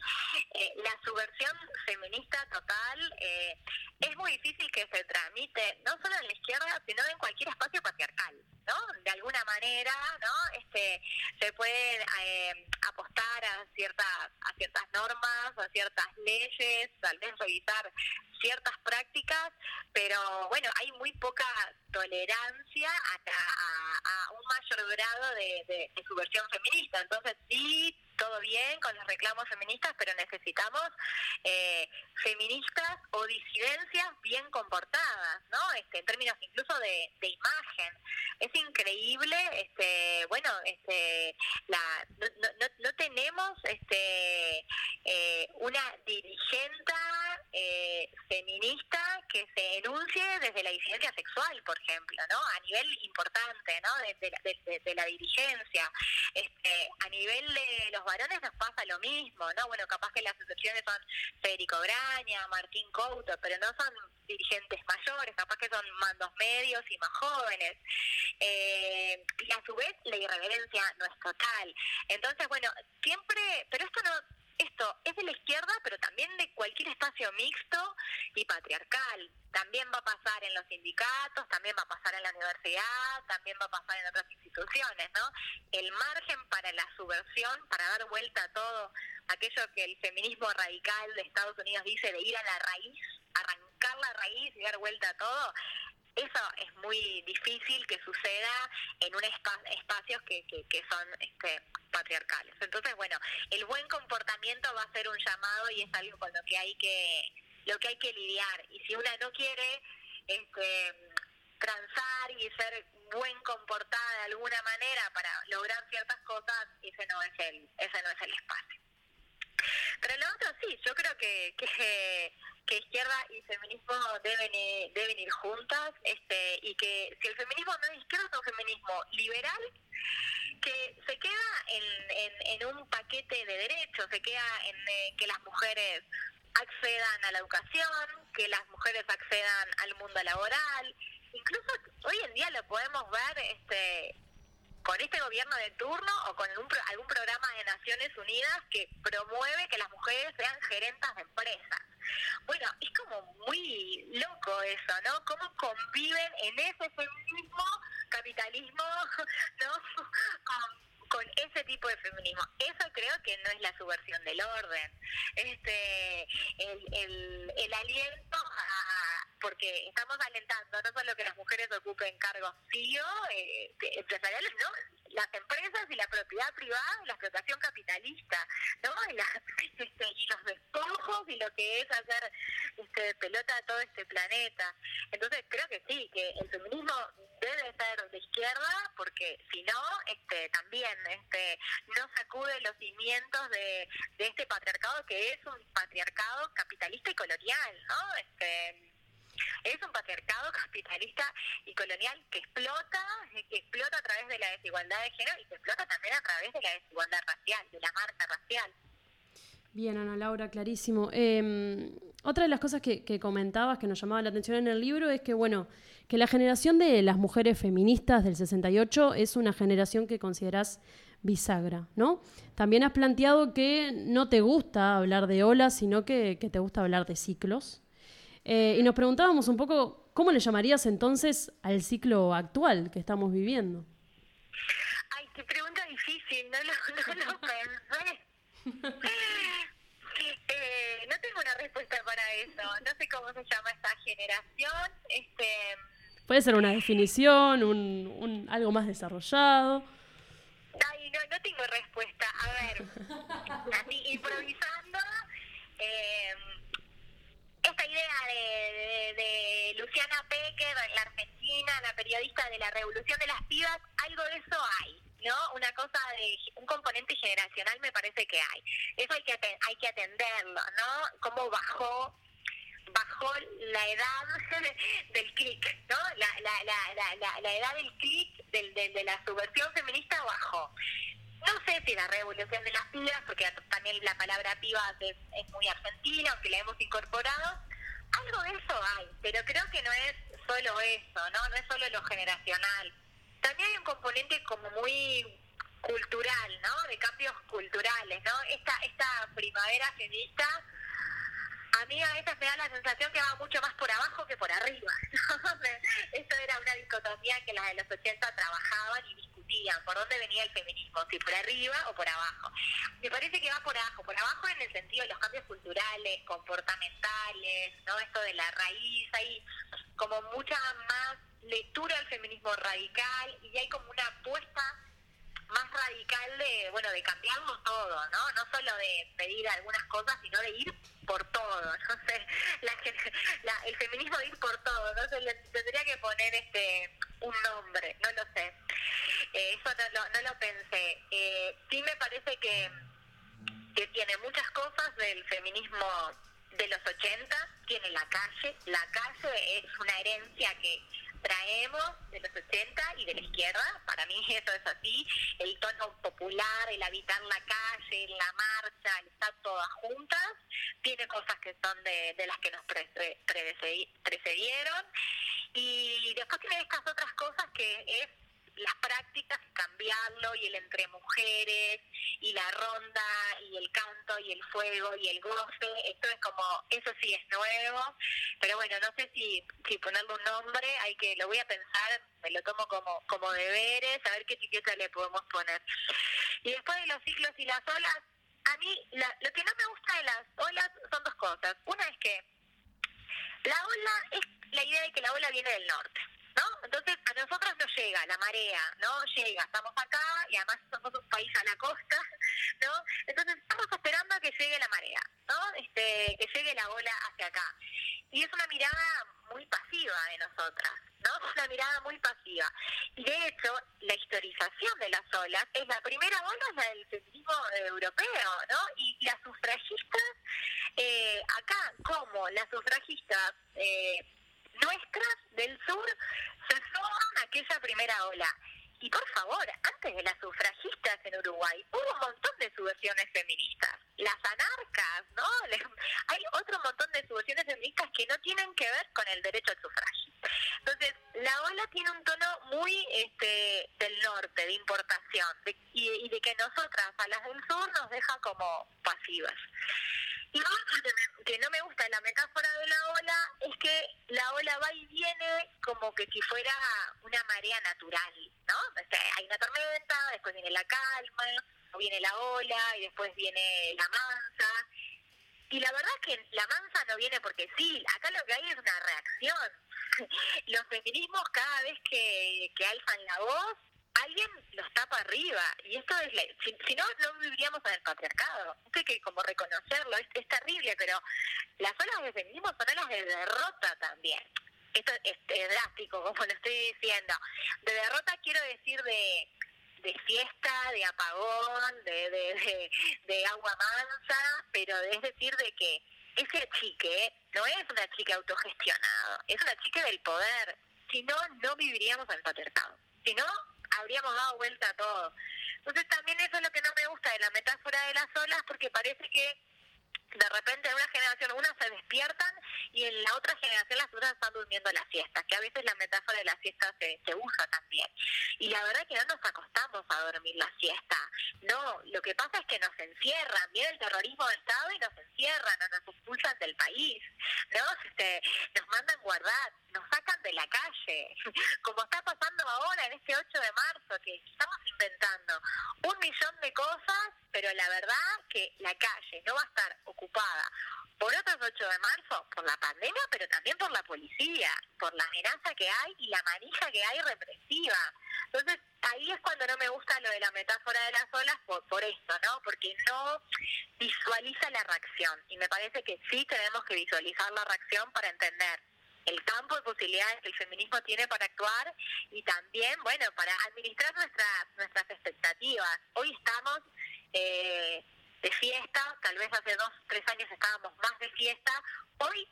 H: <laughs> la subversión feminista total eh, es muy difícil que se tramite, no solo en la izquierda, sino en cualquier espacio patriarcal, ¿no? De alguna manera, ¿no? Este, se puede eh, apostar a ciertas, a ciertas normas, a ciertas leyes, tal vez revisar ciertas prácticas, pero bueno, hay muy poca tolerancia a un mayor grado de, de- de subversión feminista. Entonces sí, todo bien con los reclamos feministas, pero necesitamos eh, feministas o disidencias bien comportadas, ¿no? Este, en términos incluso de, imagen. Es increíble, este, bueno, este, la, no, no, no- tenemos este, eh, una dirigenta eh, feminista que se enuncie desde la disidencia sexual, por ejemplo, ¿no? A nivel importante, ¿no? De- de- de la dirigencia. Este, a nivel de los varones nos pasa lo mismo, ¿no? Bueno, capaz que las excepciones son Federico Graña, Martín Couto, pero no son dirigentes mayores, capaz que son mandos medios y más jóvenes. Eh, y a su vez la irreverencia no es total. Entonces, bueno, siempre, pero esto no, esto es de la izquierda, pero también de cualquier espacio mixto y patriarcal. También va a pasar en los sindicatos, también va a pasar en la universidad, también va a pasar en otras instituciones, ¿no? El margen para la subversión, para dar vuelta a todo aquello que el feminismo radical de Estados Unidos dice de ir a la raíz, arrancar la raíz y dar vuelta a todo, eso es muy difícil que suceda en un espa- espacios que, que, son este, patriarcales. Entonces, bueno, el buen comportamiento va a ser un llamado y es algo con lo que hay que lo que hay que lidiar. Y si una no quiere este, transar y ser buen comportada de alguna manera para lograr ciertas cosas, ese no es el ese no es el espacio. Pero lo otro sí, yo creo que, que, izquierda y feminismo deben ir, deben ir juntas, este, y que si el feminismo no es izquierda, es un feminismo liberal que se queda en, en, en un paquete de derechos, se queda en eh, que las mujeres accedan a la educación, que las mujeres accedan al mundo laboral, incluso hoy en día lo podemos ver este con este gobierno de turno o con pro- algún programa de Naciones Unidas que promueve que las mujeres sean gerentas de empresas. Bueno, es como muy loco eso, ¿no? Cómo conviven en ese feminismo, capitalismo, <laughs> ¿no? Con, con ese tipo de feminismo. Eso creo que no es la subversión del orden. Este, el, el, el aliento a, porque estamos alentando no solo que las mujeres ocupen cargos CEO, eh, empresariales, ¿no? Las empresas y la propiedad privada, y la explotación capitalista, ¿no? Y, la- <laughs> este, y los despojos y lo que es hacer este, pelota a todo este planeta. Entonces creo que sí, que el feminismo debe ser de izquierda porque si no, este, también este, no sacude los cimientos de, de este patriarcado que es un patriarcado capitalista y colonial, ¿no? Este, es un patriarcado capitalista y colonial que explota, que explota a través de la desigualdad de género y que explota también a través de la desigualdad racial, de la marca racial.
E: Bien, Ana Laura, clarísimo. Eh, otra de las cosas que, comentabas que nos llamaba la atención en el libro es que, bueno, que la generación de las mujeres feministas del 68 es una generación que considerás bisagra, ¿no? También has planteado que no te gusta hablar de olas, sino que te gusta hablar de ciclos. Eh, y nos preguntábamos un poco, ¿cómo le llamarías entonces al ciclo actual que estamos viviendo?
H: Ay, qué pregunta difícil, no lo, <laughs> no lo pensé. <laughs> Eh, no tengo una respuesta para eso. No sé cómo se llama esta generación. Este,
E: Puede ser una definición, un, un- algo más desarrollado.
H: ay, no, no tengo respuesta. A ver, <laughs> así improvisando. eh, esta idea de, de- de Luciana Pecker, la argentina, la periodista de la revolución de las pibas, algo de eso hay, ¿no? Una cosa de un componente generacional me parece que hay. Eso hay que hay que atenderlo, ¿no? Cómo bajó bajó la edad <laughs> del clic, ¿no? La, la, la, la, la, edad del clic del, del- de la subversión feminista bajó. No sé si la revolución de las pibas, porque también la palabra pibas es, es muy argentina, aunque la hemos incorporado. Algo de eso hay, pero creo que no es solo eso, ¿no? No es solo lo generacional. También hay un componente como muy cultural, ¿no? De cambios culturales, ¿no? Esta, esta primavera feminista a mí a veces me da la sensación que va mucho más por abajo que por arriba. <laughs> Esto era una dicotomía que las de los 80 trabajaban y discutían por dónde venía el feminismo, si por arriba o por abajo. Me parece que va por abajo, por abajo en el sentido de los cambios culturales, comportamentales, ¿no? Esto de la raíz, hay como mucha más lectura del feminismo radical y hay como una apuesta más radical de, bueno, de cambiarlo todo, ¿no? No solo de pedir algunas cosas, sino de ir por todo, no sé, la, la- el feminismo de ir por todo, no sé, le tendría que poner este un nombre, no lo sé. Eh, eso no lo pensé. Eh, sí me parece que, que tiene muchas cosas del feminismo de los 80, tiene la calle. La calle es una herencia que traemos de los 80 y de la izquierda. Para mí <laughs> eso es así. El tono popular, el habitar la calle, la marcha, el estar todas juntas, tiene cosas que son de, de las que nos prece- predece- precedieron. Y después tiene estas otras cosas que es las prácticas, cambiarlo, y el entre mujeres, y la ronda, y el canto, y el fuego, y el goce, esto es como, eso sí es nuevo, pero bueno, no sé si, si ponerle un nombre, hay que, lo voy a pensar, me lo tomo como, como deberes, a ver qué etiqueta le podemos poner. Y después de los ciclos y las olas, a mí la- lo que no me gusta de las olas son dos cosas. Una es que la ola es la idea de que la ola viene del norte, ¿no? Entonces a nosotros nos llega la marea, ¿no? Llega, estamos acá y además somos un país a la costa, <laughs> ¿no? Entonces estamos esperando a que llegue la marea, ¿no? Este, que llegue la ola hacia acá. Y es una mirada muy pasiva de nosotras, ¿no? Es una mirada muy pasiva. Y de hecho, la historización de las olas es la primera ola del feminismo europeo, ¿no? Y las sufragistas, eh, acá, como las sufragistas eh, nuestras del sur se suman a aquella primera ola. Y por favor, antes de las sufragistas en Uruguay, hubo un montón de subversiones feministas. Las anarcas, ¿no? <laughs> Hay otro montón de subversiones feministas que no tienen que ver con el derecho al sufragio. Entonces, la ola tiene un tono muy este, del norte, de importación, de- y, y de que nosotras, a las del sur, nos deja como pasivas. Y que, no me gusta la metáfora de la ola es que la ola va y viene como que si fuera una marea natural, ¿no? O sea, hay una tormenta, después viene la calma, viene la ola y después viene la mansa. Y la verdad es que la mansa no viene porque sí, acá lo que hay es una reacción. <laughs> Los feminismos cada vez que, que alzan la voz, alguien los tapa arriba. Y esto es, si, si no, no viviríamos en el patriarcado. Hay que como reconocerlo, es, es terrible, pero las olas de feminismo son olas de derrota también. Esto es, drástico, como lo estoy diciendo. De derrota quiero decir de fiesta, de apagón, de agua mansa, pero es decir de que ese chique no es una chica autogestionada, es una chica del poder. Si no, no viviríamos en el patriarcado. Si no, habríamos dado vuelta a todo. Entonces también eso es lo que no me gusta de la metáfora de las olas, porque parece que de repente en una generación unas se despiertan y en la otra generación las otras están durmiendo la siesta, que a veces la metáfora de la siesta se, se usa también. Y la verdad es que no nos acostamos a dormir la siesta, no, lo que pasa es que nos encierran, viene el terrorismo de Estado y nos encierran, o nos expulsan del país, ¿no? Este, nos mandan guardar, nos sacan de la calle, <laughs> como está pasando ahora en este 8 de marzo, que estamos inventando un millón de cosas, pero la verdad que la calle no va a estar ocupada por otros 8 de marzo, por la pandemia, pero también por la policía, por la amenaza que hay y la manija que hay represiva. Entonces, ahí es cuando no me gusta lo de la metáfora de las olas por, por esto, ¿no? Porque no visualiza la reacción. Y me parece que sí tenemos que visualizar la reacción para entender el campo de posibilidades que el feminismo tiene para actuar y también, bueno, para administrar nuestras nuestras expectativas. Hoy estamos eh, de fiesta, tal vez hace dos, tres años estábamos más de fiesta. Hoy,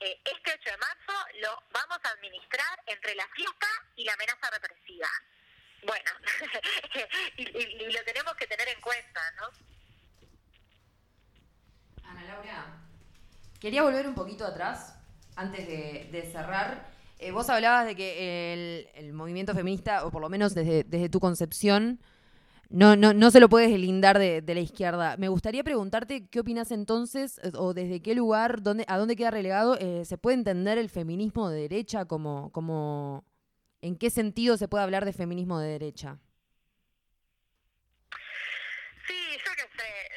H: eh, este 8 de marzo, lo vamos a administrar entre la fiesta y la amenaza represiva. Bueno, <laughs> y, lo tenemos que tener en cuenta, ¿no?
C: Ana Laura, quería volver un poquito atrás, antes de, cerrar. Eh, vos hablabas de que el, movimiento feminista, o por lo menos desde tu concepción, no, no, no se lo puedes deslindar de, la izquierda. Me gustaría preguntarte qué opinas entonces, eh, o desde qué lugar, dónde, a dónde queda relegado, eh, se puede entender el feminismo de derecha como, como, en qué sentido se puede hablar de feminismo de derecha.
H: Sí, yo qué sé.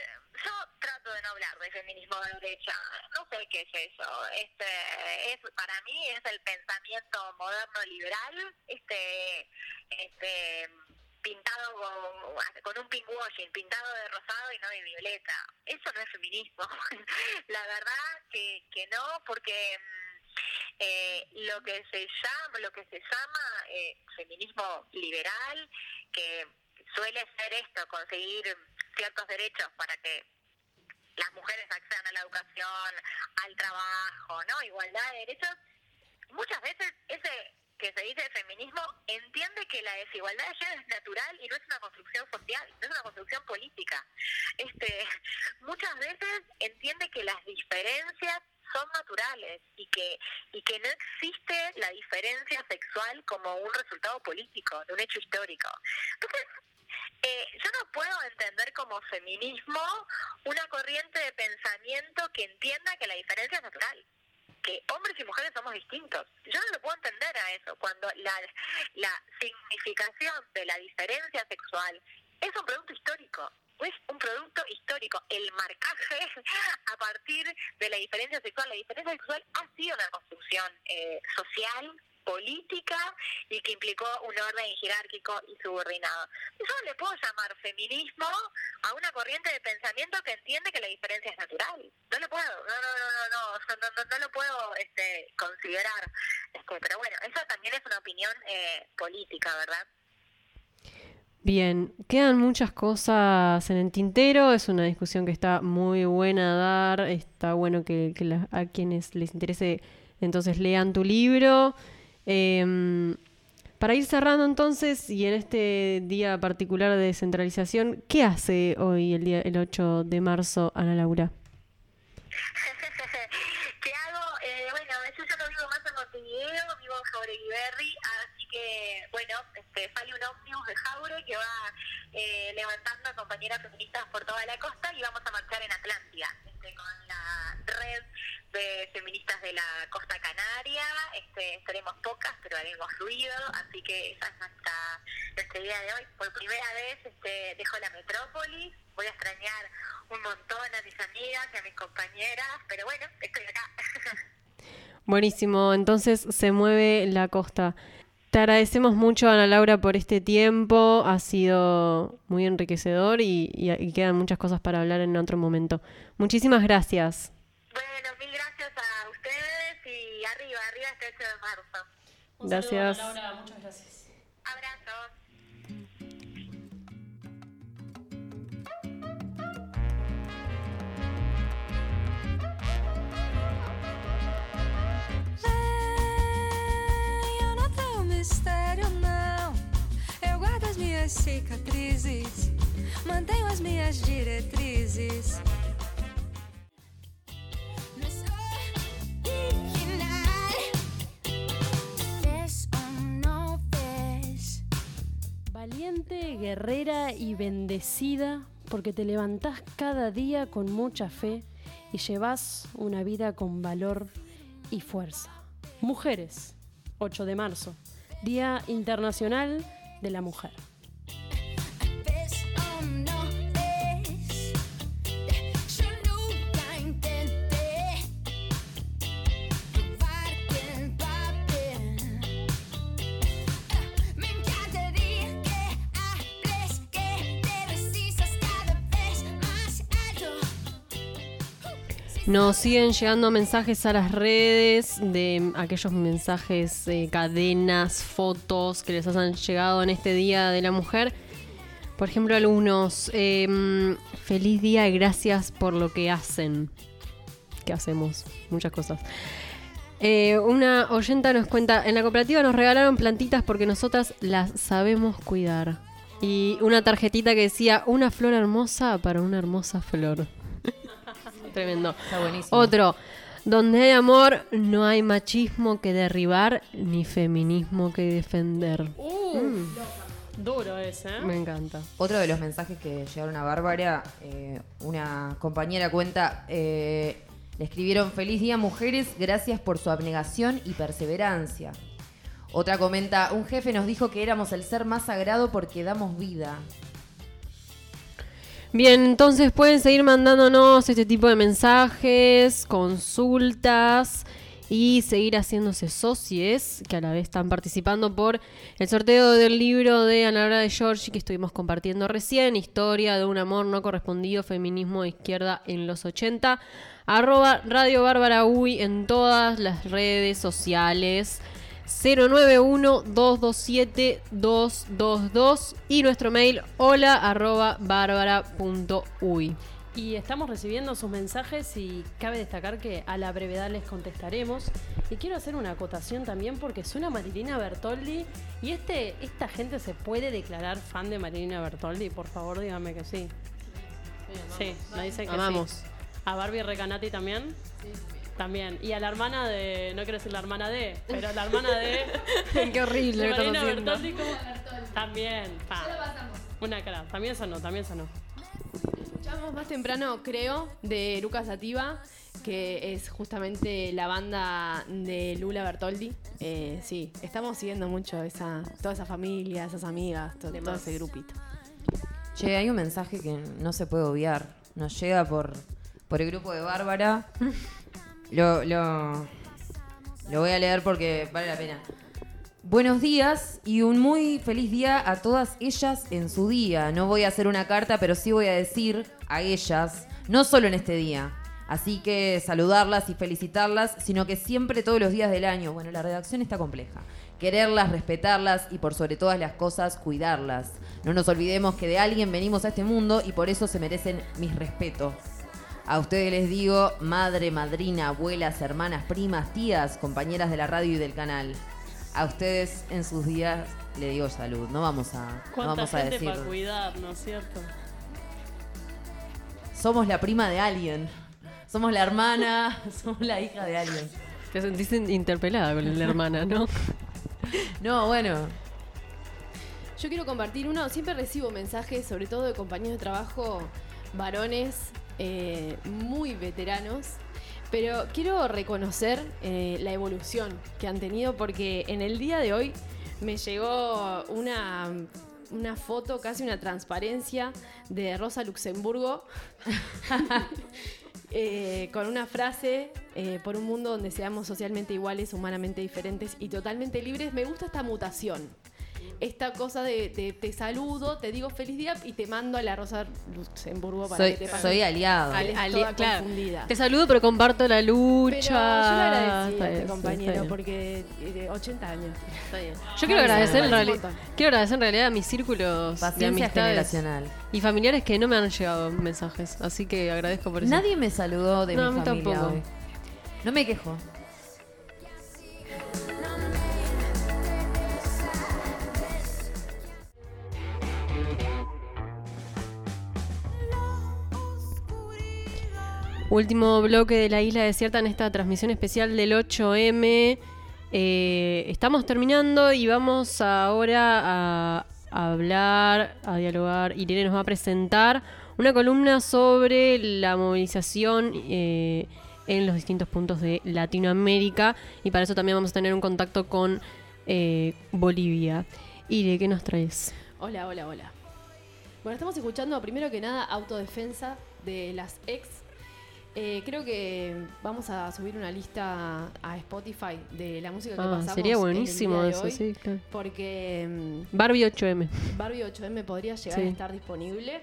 H: Yo trato de no hablar de feminismo de derecha. No sé qué es eso. Este, es para mí es el pensamiento moderno liberal, este, este pintado con, un pinkwashing, pintado de rosado y no de violeta. Eso no es feminismo. <laughs> La verdad que, que no, porque mm, eh, lo que se llama, lo que se llama eh, feminismo liberal, que suele ser esto, conseguir ciertos derechos para que las mujeres accedan a la educación, al trabajo, ¿no? Igualdad de derechos, muchas veces ese que se dice feminismo entiende que la desigualdad de género es natural y no es una construcción social, no es una construcción política. Este, <laughs> muchas veces entiende que las diferencias son naturales y que y que no existe la diferencia sexual como un resultado político de un hecho histórico. Entonces, eh, yo no puedo entender como feminismo una corriente de pensamiento que entienda que la diferencia es natural que hombres y mujeres somos distintos. Yo no lo puedo entender a eso, cuando la, la significación de la diferencia sexual es un producto histórico. Es un producto histórico. El marcaje <laughs> a partir de la diferencia sexual. La diferencia sexual ha sido una construcción eh, social, política y que implicó un orden jerárquico y subordinado. Yo le puedo llamar feminismo a una corriente de pensamiento que entiende que la diferencia es natural. No lo puedo, no, no, no, no, no, no, no, no lo puedo este, considerar. Este, pero bueno, eso también es una opinión eh, política, ¿verdad?
B: Bien, quedan muchas cosas en el tintero, es una discusión que está muy buena a dar, está bueno que, que a quienes les interese entonces lean tu libro. Em, para ir cerrando entonces, y en este día particular de descentralización, ¿qué hace hoy el día el 8 de marzo Ana Laura? <laughs>
H: ¿Qué hago? Eh, bueno, yo ya no vivo más en Montevideo, vivo en Jauregui Berry, así que, bueno, este, sale un ómnibus de Jaure que va eh, levantando a compañeras feministas por toda la costa y vamos a marchar en Atlántida, con la red de feministas de la costa canaria, este, pocas, pero haremos ruido, así que esa es nuestra, nuestra idea de hoy. Por primera vez este, dejo la metrópolis, voy a extrañar un montón a mis amigas y a mis compañeras, pero bueno, estoy acá. <laughs>
B: Buenísimo, entonces se mueve la costa. Te agradecemos mucho, Ana Laura, por este tiempo. Ha sido muy enriquecedor y, y- y quedan muchas cosas para hablar en otro momento. Muchísimas gracias.
H: bueno, mil gracias a ustedes y arriba, arriba este 8 de marzo.
E: Un
B: Gracias.
E: saludo, Ana Laura, muchas gracias.
I: Mistério, não. Eu guardo as minhas cicatrizes, mantenho as minhas diretrizes.
E: Valiente, guerrera y bendecida porque te levantás cada día con mucha fe y llevas una vida con valor y fuerza. Mujeres, 8 de marzo, Día Internacional de la Mujer.
B: Nos siguen llegando mensajes a las redes de aquellos mensajes, eh, cadenas, fotos que les han llegado en este Día de la Mujer. Por ejemplo, algunos, em, feliz día y gracias por lo que hacen. ¿Qué hacemos? Muchas cosas. Eh, una oyenta nos cuenta, en la cooperativa nos regalaron plantitas porque nosotras las sabemos cuidar. Y una tarjetita que decía, una flor hermosa para una hermosa flor. Tremendo.
C: Está buenísimo.
B: Otro, donde hay amor, no hay machismo que derribar ni feminismo que defender.
E: Duro ese, ¿eh?
B: Me encanta.
C: Otro de los mensajes que llegaron a Bárbara, eh, una compañera cuenta, eh, le escribieron feliz día mujeres, gracias por su abnegación y perseverancia. Otra comenta, un jefe nos dijo que éramos el ser más sagrado porque damos vida.
B: Bien, entonces pueden seguir mandándonos este tipo de mensajes, consultas y seguir haciéndose socios que a la vez están participando por el sorteo del libro de Ana Laura de Giorgi que estuvimos compartiendo recién, Historia de un amor no correspondido, feminismo de izquierda en los 80, arroba Radio Bárbara Uy en todas las redes sociales. 091-227-222 y nuestro mail hola arroba bárbara punto uy.
E: Y estamos recibiendo sus mensajes y cabe destacar que a la brevedad les contestaremos. Y quiero hacer una acotación también porque suena Marilina Bertoldi. Y este, esta gente se puede declarar fan de Marilina Bertoldi. Por favor, dígame que sí. Sí, me dicen que
B: Amamos.
E: sí. A Barbie Recanati también. También. Y a la hermana de. No quiero decir la hermana de, pero la hermana de. <laughs>
B: Qué horrible
E: de Marina. Bertoldi. como- También. pa. Una cara. También sonó, también sonó.
F: Escuchamos más temprano, creo, de Lucas Sativa, que es justamente la banda de Lula Bertoldi. Eh, sí, estamos siguiendo mucho esa, toda esa familia, esas amigas, to- todo, ese grupito.
C: Che, hay un mensaje que no se puede obviar. Nos llega por, por el grupo de Bárbara. <laughs> Lo, lo, lo voy a leer porque vale la pena. Buenos días y un muy feliz día a todas ellas en su día. No voy a hacer una carta, pero sí voy a decir a ellas, no solo en este día. Así que saludarlas y felicitarlas, sino que siempre todos los días del año. Bueno, la redacción está compleja. Quererlas, respetarlas y por sobre todas las cosas, cuidarlas. No nos olvidemos que de alguien venimos a este mundo y por eso se merecen mis respetos. A ustedes les digo, madre, madrina, abuelas, hermanas, primas, tías, compañeras de la radio y del canal. A ustedes en sus días le digo salud. No vamos a, no
E: ¿Cuánta
C: vamos a
E: gente
C: decir.
E: para cuidar, ¿no es cierto?
C: Somos la prima de alguien. Somos la hermana, <laughs> somos la hija de alguien.
B: Te sentís in- interpelada con la hermana, ¿no? <laughs>
C: No, bueno.
F: Yo quiero compartir uno, siempre recibo mensajes, sobre todo de compañeros de trabajo, varones eh, muy veteranos, pero quiero reconocer eh, la evolución que han tenido porque en el día de hoy me llegó una, una foto, casi una transparencia de Rosa Luxemburgo. <laughs> eh, con una frase, por un mundo donde seamos socialmente iguales, humanamente diferentes y totalmente libres. Me gusta esta mutación. Esta cosa de, de- te saludo, te digo feliz día y te mando a la Rosa Luxemburgo para
C: Soy,
F: que te
C: soy aliado.
F: Ale-
B: Ali-
F: toda
B: claro.
F: confundida.
B: Te saludo, pero comparto la lucha.
F: Pero yo le agradecí a este compañero porque eh, de 80 años.
B: Está bien. Yo quiero agradecer en realidad, quiero agradecer en realidad a mis círculos de
C: Paciencia
B: amistades
C: generacional.
B: y familiares que no me han llegado mensajes, así que agradezco por eso.
C: Nadie me saludó de
B: No, a
C: mi
B: mí
C: familia
B: tampoco.
C: hoy. No me quejo.
B: Último bloque de la isla desierta en esta transmisión especial del 8M. Eh, estamos terminando y vamos ahora a, hablar, a dialogar. Irene nos va a presentar una columna sobre la movilización eh, en los distintos puntos de Latinoamérica y para eso también vamos a tener un contacto con eh, Bolivia. Ire, ¿qué nos traes?
F: Hola, hola, hola. Bueno, estamos escuchando primero que nada autodefensa de las ex. Eh, creo que vamos a subir una lista a Spotify de la música que
B: Ah,
F: pasamos.
B: sería buenísimo eso,
F: hoy,
B: sí, claro.
F: Porque mm,
B: Barbie 8M.
F: Barbie 8M podría llegar
B: Sí.
F: a estar disponible.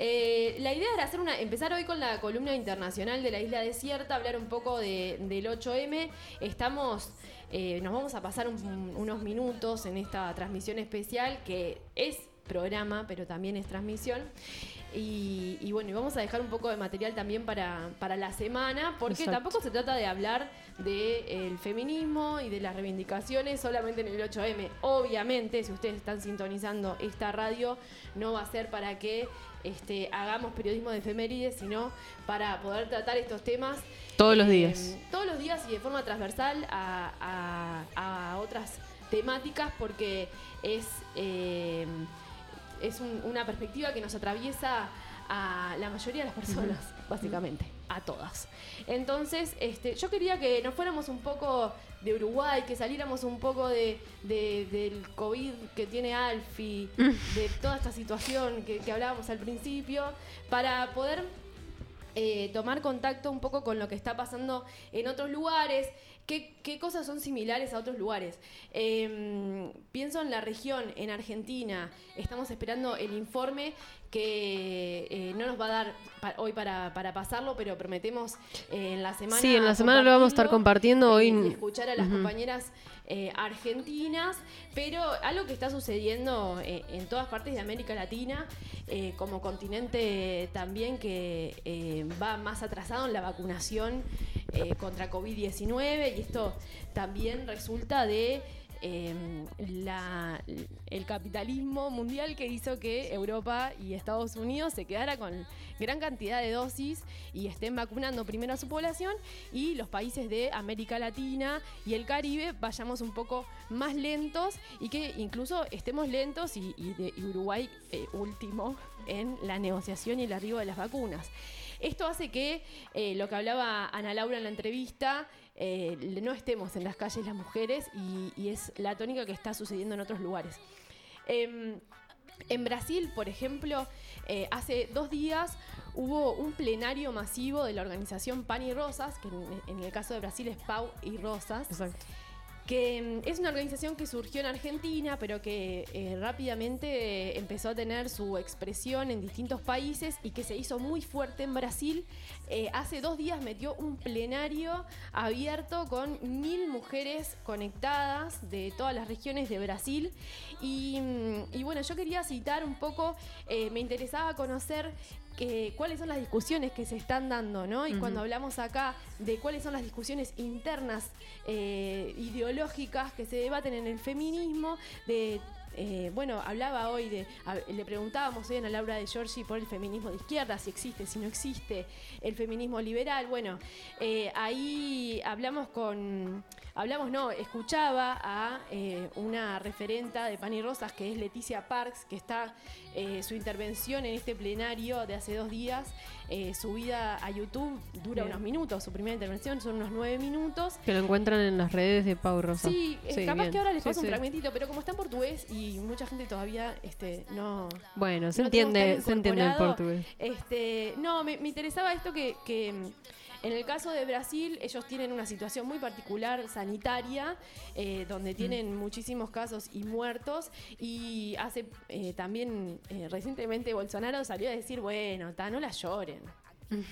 F: Eh, la idea era hacer una, empezar hoy con la columna internacional de la isla desierta, hablar un poco de- del 8M. Estamos, eh, nos vamos a pasar un- unos minutos en esta transmisión especial que es programa, pero también es transmisión. Y, y bueno, y vamos a dejar un poco de material también para, para la semana, porque
B: Exacto.
F: tampoco se trata de hablar del feminismo y de las reivindicaciones solamente en el 8M. Obviamente, si ustedes están sintonizando esta radio, no va a ser para que este, hagamos periodismo de efemérides, sino para poder tratar estos temas
B: Todos los
F: eh,
B: días.
F: todos los días y de forma transversal a, a- a otras temáticas, porque es, eh, es un- una perspectiva que nos atraviesa a la mayoría de las personas, básicamente, a todas. Entonces, este, yo quería que nos fuéramos un poco de Uruguay, que saliéramos un poco de, de- del COVID que tiene Alfi, <laughs> de toda esta situación que, que hablábamos al principio, para poder eh, tomar contacto un poco con lo que está pasando en otros lugares, ¿qué, cosas son similares a otros lugares? Eh, pienso en la región, en Argentina. Estamos esperando el informe que eh, no nos va a dar pa- hoy para, para pasarlo, pero prometemos eh, en la semana.
B: Sí, en la semana lo vamos a estar compartiendo hoy.
F: escuchar a las compañeras eh, argentinas, pero algo que está sucediendo eh, en todas partes de América Latina, eh, como continente también que va más atrasado en la vacunación contra COVID-19 y esto también resulta de la- el capitalismo mundial que hizo que Europa y Estados Unidos se quedara con gran cantidad de dosis y estén vacunando primero a su población y los países de América Latina y el Caribe vayamos un poco más lentos y que incluso estemos lentos y Uruguay eh, último en la negociación y el arribo de las vacunas. Esto hace que eh, lo que hablaba Ana Laura en la entrevista, eh, no estemos en las calles las mujeres y, es la tónica que está sucediendo en otros lugares. Em, en Brasil, por ejemplo, eh, hace dos días hubo un plenario masivo de la organización Pan y Rosas, que en, en el caso de Brasil es Pau y Rosas, que mm, es una organización que surgió en Argentina, pero que eh, rápidamente empezó a tener su expresión en distintos países y que se hizo muy fuerte en Brasil. Eh, hace dos días metió un plenario abierto con mil mujeres conectadas de todas las regiones de Brasil. Y, mm, bueno, yo quería citar un poco, eh, me interesaba conocer eh, cuáles son las discusiones que se están dando, ¿no? Y cuando hablamos acá de cuáles son las discusiones internas eh, ideológicas que se debaten en el feminismo, de eh, bueno, hablaba hoy de, a- le preguntábamos hoy a Laura de Giorgi por el feminismo de izquierda, si existe, si no existe, el feminismo liberal. Bueno, eh, ahí hablamos con, hablamos, no, escuchaba a eh, una referenta de Pan y Rosas que es Leticia Parks, que está eh, su intervención en este plenario de hace dos días, eh, subida a YouTube, dura
B: Bien.
F: unos minutos, su primera intervención son unos nueve minutos.
B: Que lo encuentran en las redes de Pau Rosa.
F: Sí, eh, capaz
B: bien.
F: que ahora les
B: Sí,
F: paso un
B: sí.
F: fragmentito, pero como está en portugués y mucha gente todavía este, no,
B: Bueno, se
F: no
B: entiende, se entiende el portugués.
F: Este, no, me, me interesaba esto que, que, en el caso de Brasil ellos tienen una situación muy particular sanitaria, eh, donde tienen muchísimos casos y muertos y hace eh, también eh, recientemente Bolsonaro salió a decir, bueno, ta, no la lloren. <laughs>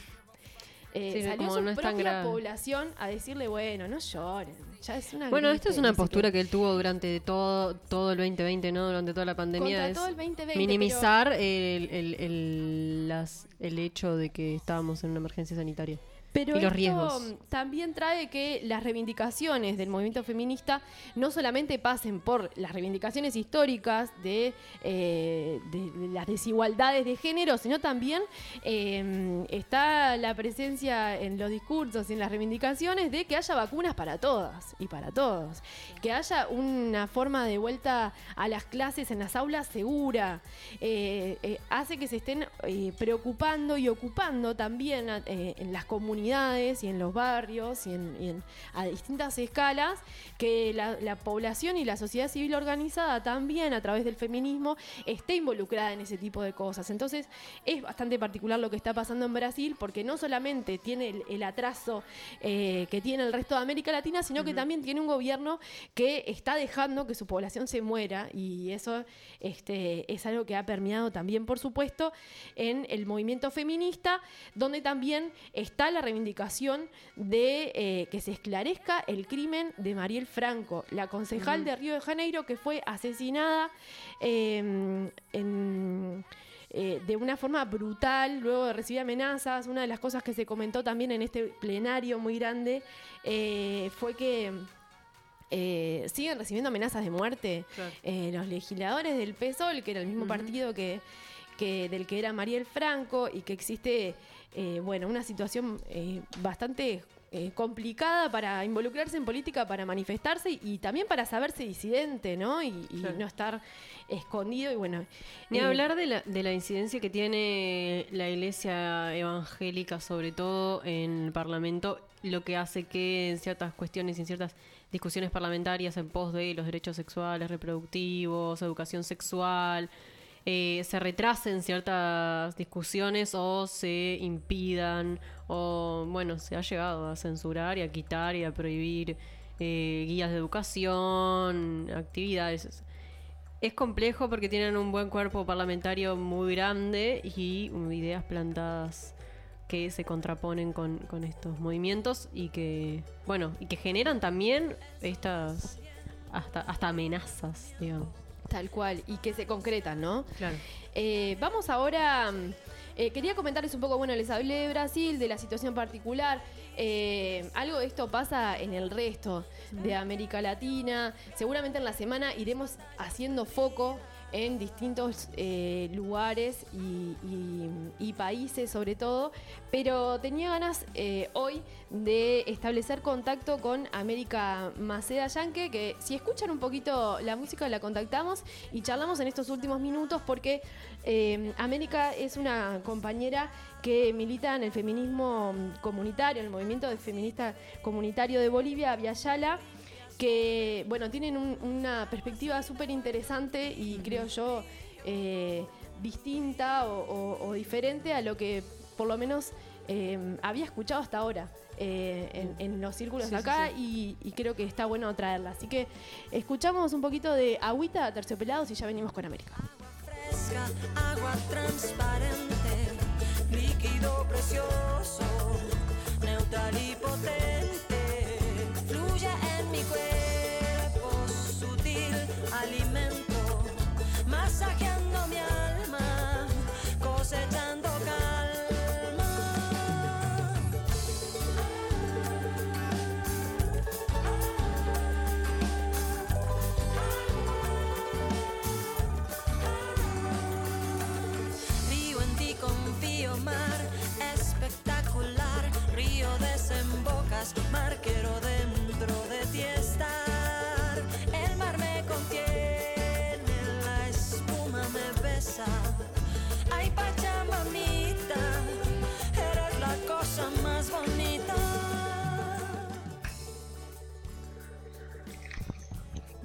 F: Eh,
B: Sí,
F: salió su
B: no
F: propia población a decirle, bueno, no lloren. Ya es una
B: Bueno, esto es una postura que él tuvo durante todo, todo el 2020, ¿no? Durante toda la pandemia. Es
F: todo el 2020,
B: minimizar el, el, el, las- el hecho de que estábamos en una emergencia sanitaria.
F: Pero
B: y los
F: esto
B: riesgos.
F: también trae que las reivindicaciones del movimiento feminista no solamente pasen por las reivindicaciones históricas de, eh, de- las desigualdades de género, sino también eh, está la presencia en los discursos y en las reivindicaciones de que haya vacunas para todas y para todos, que haya una forma de vuelta a las clases en las aulas segura, eh, hace que se estén preocupando y ocupando también en las comunidades y en los barrios y, en, y en- a distintas escalas que la, la población y la sociedad civil organizada también a través del feminismo esté involucrada en ese tipo de cosas. Entonces es bastante particular lo que está pasando en Brasil porque no solamente tiene el, el atraso eh, que tiene el resto de América Latina, sino que también tiene un gobierno que está dejando que su población se muera y eso este, es algo que ha permeado también, por supuesto, en el movimiento feminista, donde también está la reivindicación de eh, que se esclarezca el crimen de Mariel Franco, la concejal de Río de Janeiro que fue asesinada eh, en- eh, de una forma brutal, luego de recibir amenazas. Una de las cosas que se comentó también en este plenario muy grande eh, fue que eh, siguen recibiendo amenazas de muerte. Los legisladores del PSOL, que era el mismo partido que, que del que era Mariel Franco, y que existe eh, bueno, una situación eh, bastante eh, complicada para involucrarse en política, para manifestarse y, y también para saberse disidente, ¿no? Y, y
B: Claro.
F: no estar escondido y bueno.
B: Ni
F: eh,
B: hablar de la, de la incidencia que tiene la iglesia evangélica, sobre todo en el Parlamento, lo que hace que en ciertas cuestiones y en ciertas discusiones parlamentarias en pos de los derechos sexuales, reproductivos, educación sexual, eh, se retrasen ciertas discusiones o se impidan o bueno, se ha llegado a censurar y a quitar y a prohibir eh, guías de educación, actividades. Es complejo porque tienen un buen cuerpo parlamentario muy grande y ideas plantadas que se contraponen con, estos movimientos y que, bueno, y que generan también estas hasta, hasta amenazas, digamos.
F: Tal cual, y que se concretan, ¿no?
B: Claro.
F: Eh, vamos ahora. mm, eh, quería comentarles un poco, bueno, les hablé de Brasil, de la situación particular. Eh, algo de esto pasa en el resto de América Latina. Seguramente en la semana iremos haciendo foco en distintos eh, lugares y, y- países sobre todo, pero tenía ganas eh, hoy de establecer contacto con América Maceda Yanque, que si escuchan un poquito la música la contactamos y charlamos en estos últimos minutos porque eh, América es una compañera que milita en el feminismo comunitario, en el movimiento de feminista comunitario de Bolivia, Viayala que bueno, tienen un- una perspectiva súper interesante y creo yo eh, distinta o, o- o diferente a lo que por lo menos eh, había escuchado hasta ahora eh, en, en los círculos
B: Sí,
F: de
B: sí,
F: acá Y, y creo que está bueno traerla. Así que escuchamos un poquito de agüita terciopelados y ya venimos con América.
J: fresca, agua transparente, líquido precioso, neutral y potente,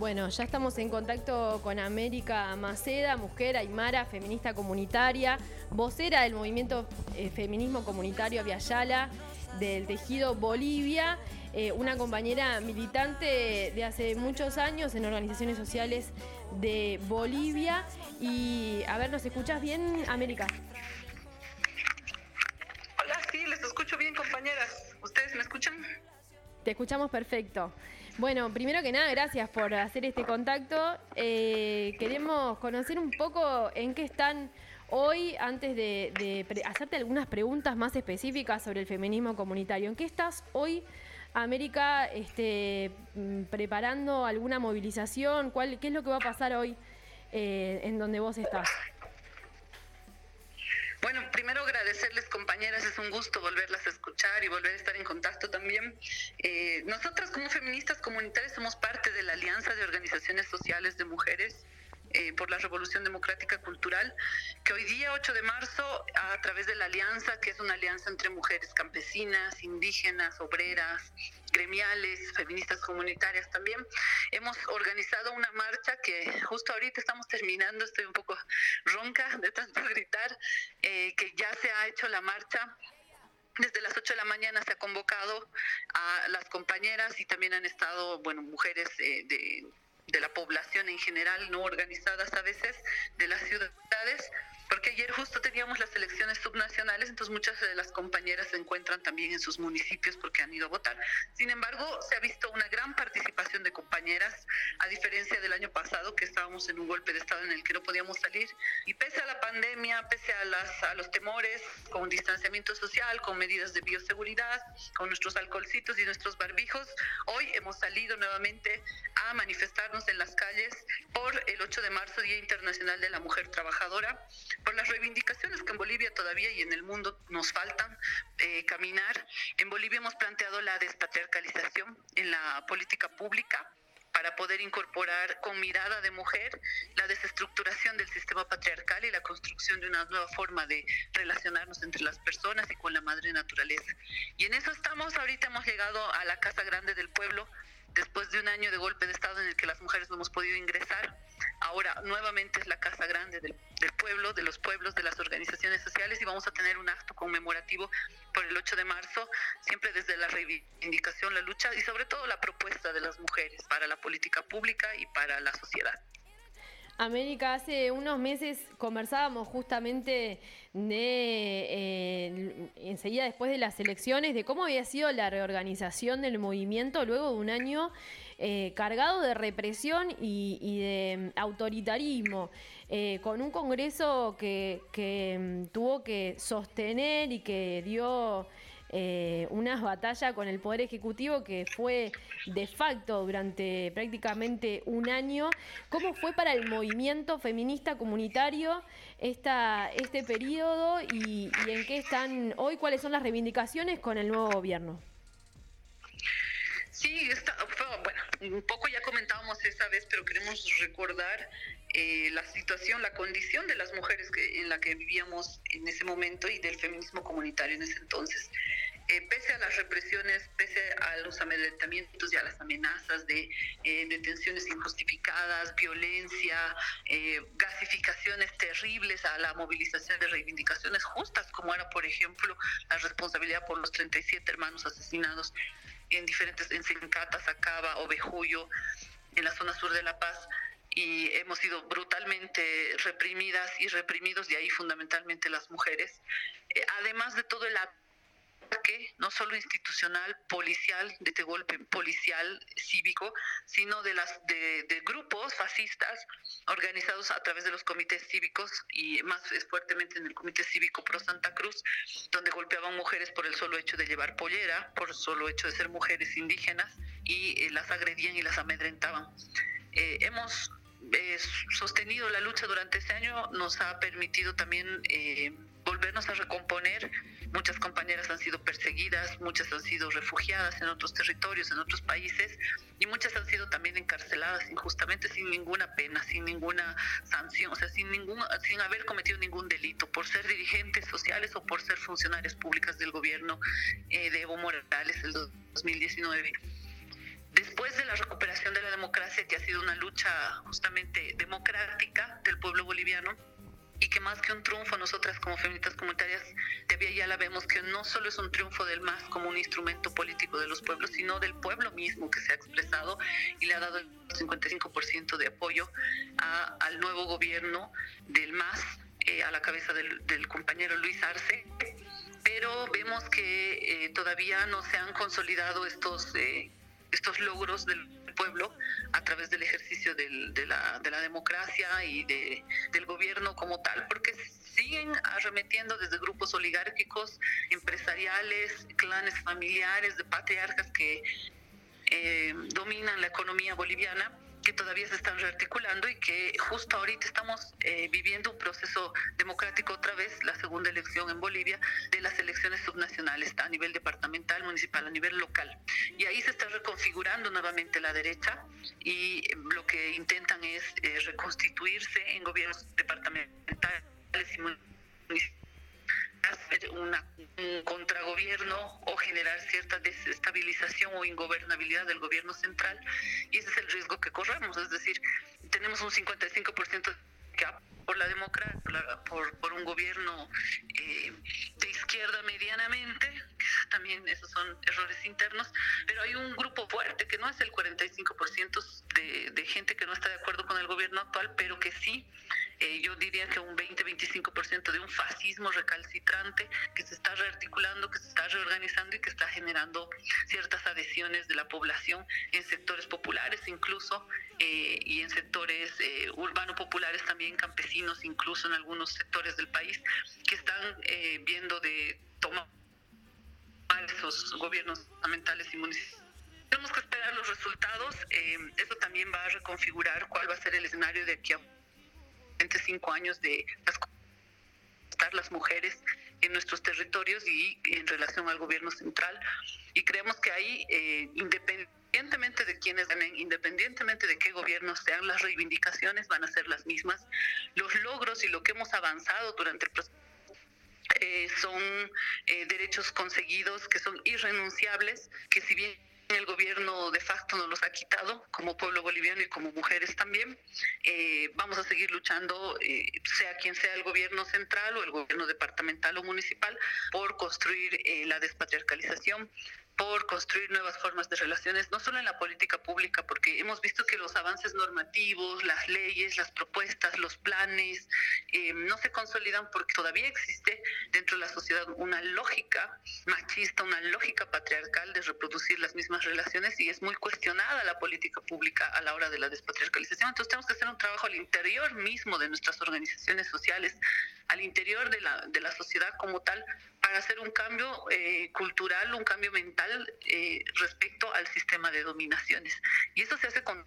F: Bueno, ya estamos en contacto con América Maceda, mujer aymara, feminista comunitaria, vocera del movimiento eh, Feminismo Comunitario Viayala, del Tejido Bolivia, eh, una compañera militante de hace muchos años en organizaciones sociales de Bolivia. Y a ver, ¿nos escuchas bien, América?
K: Hola, sí, les escucho bien, compañeras. ¿Ustedes me escuchan?
F: Te escuchamos perfecto. Bueno, primero que nada, gracias por hacer este contacto. Eh, queremos conocer un poco en qué están hoy, antes de, de hacerte algunas preguntas más específicas sobre el feminismo comunitario. ¿En qué estás hoy, América, este, mm, preparando alguna movilización? ¿Cuál, ¿Qué es lo que va a pasar hoy eh, en donde vos estás?
K: Bueno, primero agradecerles, compañeras, es un gusto volverlas a escuchar y volver a estar en contacto también. Eh, nosotras como feministas comunitarias somos parte de la Alianza de Organizaciones Sociales de Mujeres eh, por la Revolución Democrática Cultural, que hoy día, 8 de marzo, a través de la Alianza, que es una alianza entre mujeres campesinas, indígenas, obreras, gremiales, feministas comunitarias también, hemos organizado una marcha que justo ahorita estamos terminando, estoy un poco ronca de tanto <laughs> gritar, eh, que ya se ha hecho la marcha. Desde las 8 de la mañana se ha convocado a las compañeras y también han estado, bueno, mujeres eh, de, de la población en general, no organizadas a veces, de las ciudades, porque ayer justo teníamos las elecciones subnacionales, entonces muchas de las compañeras se encuentran también en sus municipios porque han ido a votar. Sin embargo, se ha visto una gran participación de compañeras, a diferencia del año pasado, que estábamos en un golpe de Estado en el que no podíamos salir. Y pese a la pandemia, pese a, las, a los temores, con distanciamiento social, con medidas de bioseguridad, con nuestros alcoholcitos y nuestros barbijos, hoy hemos salido nuevamente a manifestarnos en las calles por el 8 de marzo, Día Internacional de la Mujer Trabajadora, por las reivindicaciones que en Bolivia todavía y en el mundo nos faltan eh, caminar. En Bolivia hemos planteado la despatriarcalización en la política pública para poder incorporar con mirada de mujer la desestructuración del sistema patriarcal y la construcción de una nueva forma de relacionarnos entre las personas y con la madre naturaleza. Y en eso estamos, ahorita hemos llegado a la Casa Grande del Pueblo después de un año de golpe de Estado en el que las mujeres no hemos podido ingresar. ahora nuevamente es la Casa Grande del, pueblo, de los pueblos, de las organizaciones sociales y vamos a tener un acto conmemorativo por el 8 de marzo, siempre desde la reivindicación, la lucha y sobre todo la propuesta de las mujeres para la política pública y para la sociedad.
F: América, hace unos meses conversábamos justamente de, eh, enseguida después de las elecciones, de cómo había sido la reorganización del movimiento luego de un año eh, cargado de represión y, de mm, autoritarismo, eh, con un Congreso que, que, mm, tuvo que sostener y que dio eh, una batalla con el Poder Ejecutivo que fue de facto durante prácticamente un año. ¿Cómo fue para el movimiento feminista comunitario esta, este periodo y, en qué están hoy? ¿Cuáles son las reivindicaciones con el nuevo gobierno?
K: Sí, bueno, un poco ya comentábamos esa vez, pero queremos recordar eh, la situación, la condición de las mujeres que, en la que vivíamos en ese momento y del feminismo comunitario en ese entonces. Eh, pese a las represiones, pese a los amedrentamientos y a las amenazas de eh, detenciones injustificadas, violencia, eh, gasificaciones terribles a la movilización de reivindicaciones justas, como era, por ejemplo, la responsabilidad por los 37 hermanos asesinados en diferentes, en Sencata, Sacaba, Ovejuyo, en la zona sur de La Paz, y hemos sido brutalmente reprimidas y reprimidos, y ahí fundamentalmente las mujeres, eh, además de todo el ataque, no solo institucional, policial, de este golpe policial, cívico, sino de, las, de, de grupos fascistas organizados a través de los comités cívicos y más fuertemente en el Comité Cívico Pro Santa Cruz, donde golpeaban mujeres por el solo hecho de llevar pollera, por el solo hecho de ser mujeres indígenas y eh, las agredían y las amedrentaban. Eh, hemos eh, sostenido la lucha durante este año, nos ha permitido también eh, volvernos a recomponer. Muchas compañeras han sido perseguidas, muchas han sido refugiadas en otros territorios, en otros países, y muchas han sido también encarceladas injustamente sin ninguna pena, sin ninguna sanción, o sea, sin, ningún, sin haber cometido ningún delito, por ser dirigentes sociales o por ser funcionarias públicas del gobierno eh, de Evo Morales el 2019 después de la recuperación de la democracia, que ha sido una lucha justamente democrática del pueblo boliviano, y que más que un triunfo, nosotras como feministas comunitarias de vía ya la vemos que no solo es un triunfo del MAS como un instrumento político de los pueblos, sino del pueblo mismo que se ha expresado y le ha dado el 55% de apoyo a- al nuevo gobierno del MAS eh, a la cabeza del, del compañero Luis Arce. Pero vemos que eh, todavía no se han consolidado estos, eh, estos logros del pueblo a través del ejercicio del- de, la, de la democracia y de- del gobierno como tal, porque siguen arremetiendo desde grupos oligárquicos, empresariales, clanes familiares, de patriarcas que eh, dominan la economía boliviana que todavía se están rearticulando y que justo ahorita estamos eh, viviendo un proceso democrático otra vez, la segunda elección en Bolivia de las elecciones subnacionales a nivel departamental, municipal, a nivel local. Y ahí se está reconfigurando nuevamente la derecha y eh, lo que intentan es eh, reconstituirse en gobiernos departamentales y municipales hacer una, un contragobierno o generar cierta desestabilización o ingobernabilidad del gobierno central y ese es el riesgo que corremos, es decir, tenemos un 55% que por la democracia, por, la- por, por un gobierno eh, de izquierda medianamente, también esos son errores internos, pero hay un grupo fuerte que no es el 45% de, de gente que no está de acuerdo con el gobierno actual, pero que sí eh, yo diría que un 20-25% de un fascismo recalcitrante que se está rearticulando, que se está reorganizando y que está generando ciertas adhesiones de la población en sectores populares incluso eh, y en sectores eh, urbano populares también, campesinos incluso en algunos sectores del país que están eh, viendo de tomar esos gobiernos fundamentales y municipales. Tenemos que esperar los resultados. eh, eso también va a reconfigurar cuál va a ser el escenario de aquí a siguientes cinco años de las las mujeres en nuestros territorios y en relación al gobierno central. Y creemos que ahí, eh, independientemente de quiénes ganen, independientemente de qué gobierno sean, las reivindicaciones van a ser las mismas. Los logros y lo que hemos avanzado durante el proceso eh, son eh, derechos conseguidos que son irrenunciables, que si bien El gobierno de facto nos los ha quitado como pueblo boliviano y como mujeres también. Eh, vamos a seguir luchando, eh, sea quien sea el gobierno central o el gobierno departamental o municipal, por construir eh, la despatriarcalización por construir nuevas formas de relaciones, no solo en la política pública, porque hemos visto que los avances normativos, las leyes, las propuestas, los planes, eh, no se consolidan porque todavía existe dentro de la sociedad una lógica machista, una lógica patriarcal de reproducir las mismas relaciones y es muy cuestionada la política pública a la hora de la despatriarcalización. Entonces tenemos que hacer un trabajo al interior mismo de nuestras organizaciones sociales, al interior de la, de la sociedad como tal, para hacer un cambio eh, cultural, un cambio mental eh, respecto al sistema de dominaciones. Y eso se hace con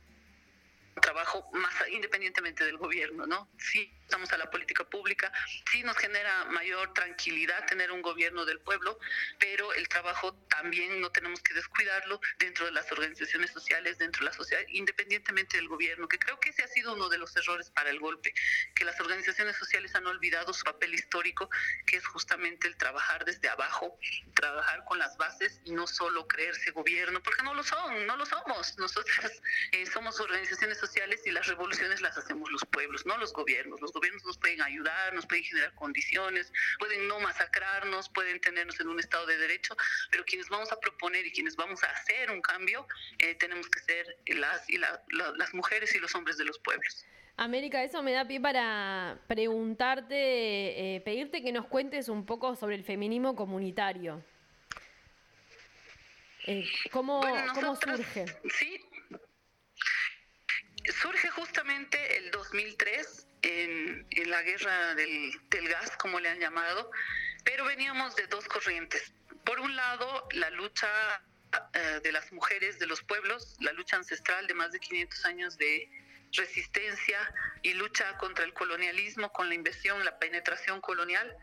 K: trabajo más independientemente del gobierno, ¿no? Sí, estamos a la política pública, sí nos genera mayor tranquilidad tener un gobierno del pueblo, pero el trabajo también no tenemos que descuidarlo dentro de las organizaciones sociales, dentro de la sociedad, independientemente del gobierno, que creo que ese ha sido uno de los errores para el golpe, que las organizaciones sociales han olvidado su papel histórico, que es justamente el trabajar desde abajo, trabajar con las bases y no solo creerse gobierno, porque no lo son, no lo somos. Nosotras eh, somos organizaciones sociales y las revoluciones las hacemos los pueblos, no los gobiernos. Los gobiernos nos pueden ayudar, nos pueden generar condiciones, pueden no masacrarnos, pueden tenernos en un estado de derecho, pero quienes vamos a proponer y quienes vamos a hacer un cambio, eh, tenemos que ser las, y la- la- las mujeres y los hombres de los pueblos.
F: América, eso me da pie para preguntarte, eh, pedirte que nos cuentes un poco sobre el feminismo comunitario. Eh, ¿Cómo,
K: Bueno,
F: cómo
K: nosotras-
F: surge?
K: Sí. Surge justamente el 2003 en, en la guerra del, del gas, como le han llamado, pero veníamos de dos corrientes. Por un lado, la lucha eh, de las mujeres de los pueblos, la lucha ancestral de más de 500 años de resistencia y lucha contra el colonialismo, con la invasión, la penetración colonial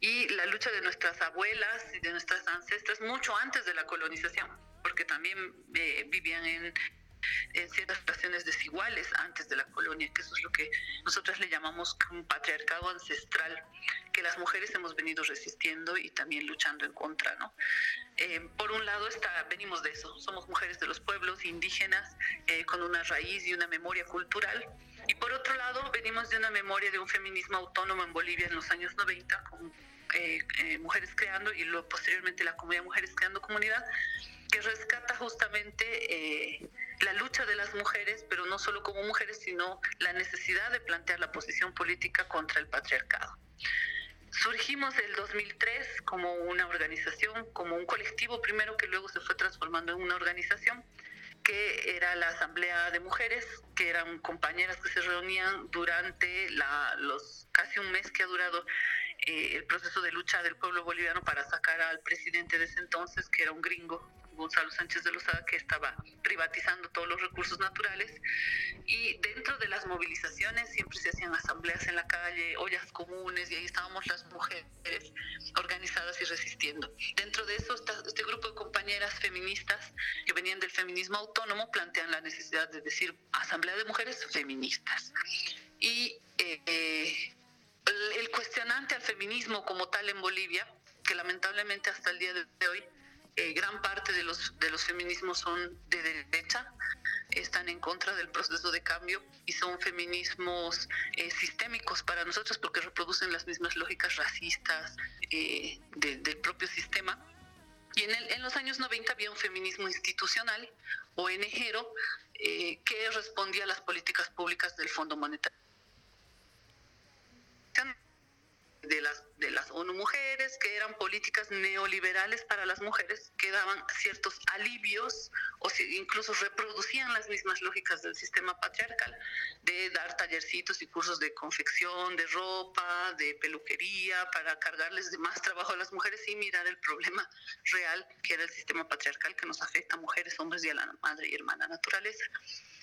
K: y la lucha de nuestras abuelas y de nuestras ancestras mucho antes de la colonización, porque también eh, vivían en, en ciertas relaciones desiguales antes de la colonia, que eso es lo que nosotras le llamamos un patriarcado ancestral, que las mujeres hemos venido resistiendo y también luchando en contra, ¿no? Eh, por un lado está, venimos de eso, somos mujeres de los pueblos indígenas eh, con una raíz y una memoria cultural. Y por otro lado, venimos de una memoria de un feminismo autónomo en Bolivia en los años 90, con eh, eh, Mujeres Creando y luego posteriormente la comunidad Mujeres Creando Comunidad, que rescata justamente eh, la lucha de las mujeres, pero no solo como mujeres, sino la necesidad de plantear la posición política contra el patriarcado. Surgimos el 2003 como una organización, como un colectivo primero que luego se fue transformando en una organización que era la Asamblea de Mujeres, que eran compañeras que se reunían durante la, los casi un mes que ha durado eh, el proceso de lucha del pueblo boliviano para sacar al presidente de ese entonces, que era un gringo, Gonzalo Sánchez de Lozada, que estaba privatizando todos los recursos naturales. Y dentro de las movilizaciones siempre se hacían asambleas en la calle, ollas comunes, y ahí estábamos las mujeres organizadas y resistiendo. Dentro de eso, este grupo de compañeras feministas que venían del feminismo autónomo plantean la necesidad de decir asamblea de mujeres feministas. Y eh, el cuestionante al feminismo como tal en Bolivia, que lamentablemente hasta el día de hoy eh, gran parte de los, de los feminismos son de derecha, están en contra del proceso de cambio y son feminismos eh, sistémicos para nosotros porque reproducen las mismas lógicas racistas eh, de- del propio sistema. Y en, los años 90 había un feminismo institucional, ONGero, eh, que respondía a las políticas públicas del Fondo Monetario de las, de las ONU Mujeres, que eran políticas neoliberales para las mujeres, que daban ciertos alivios o si- incluso reproducían las mismas lógicas del sistema patriarcal, de dar tallercitos y cursos de confección, de ropa, de peluquería, para cargarles de más trabajo a las mujeres y mirar el problema real que era el sistema patriarcal que nos afecta a mujeres, hombres y a la madre y hermana naturaleza.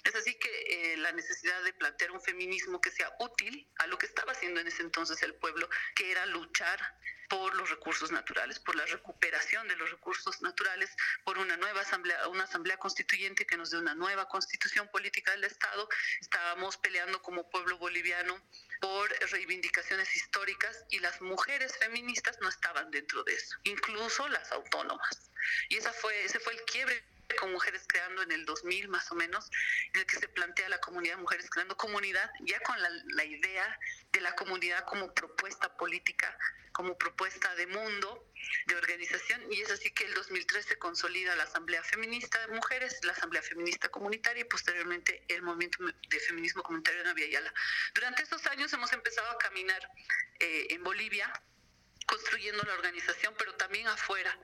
K: Es así que eh, la necesidad de plantear un feminismo que sea útil a lo que estaba haciendo en ese entonces el pueblo, que era luchar por los recursos naturales, por la recuperación de los recursos naturales, por una nueva asamblea, una asamblea constituyente que nos dé una nueva constitución política del Estado. Estábamos peleando como pueblo boliviano por reivindicaciones históricas y las mujeres feministas no estaban dentro de eso, incluso las autónomas. Y esa fue, ese fue el quiebre con Mujeres Creando en el 2000 más o menos, en el que se plantea la comunidad Mujeres Creando Comunidad, ya con la, la idea de la comunidad como propuesta política, como propuesta de mundo, de organización, y es así que el 2003 se consolida la Asamblea Feminista de Mujeres, la Asamblea Feminista Comunitaria y posteriormente el Movimiento de Feminismo Comunitario de Navia Yala. Durante estos años hemos empezado a caminar eh, en Bolivia, construyendo la organización, pero también afuera.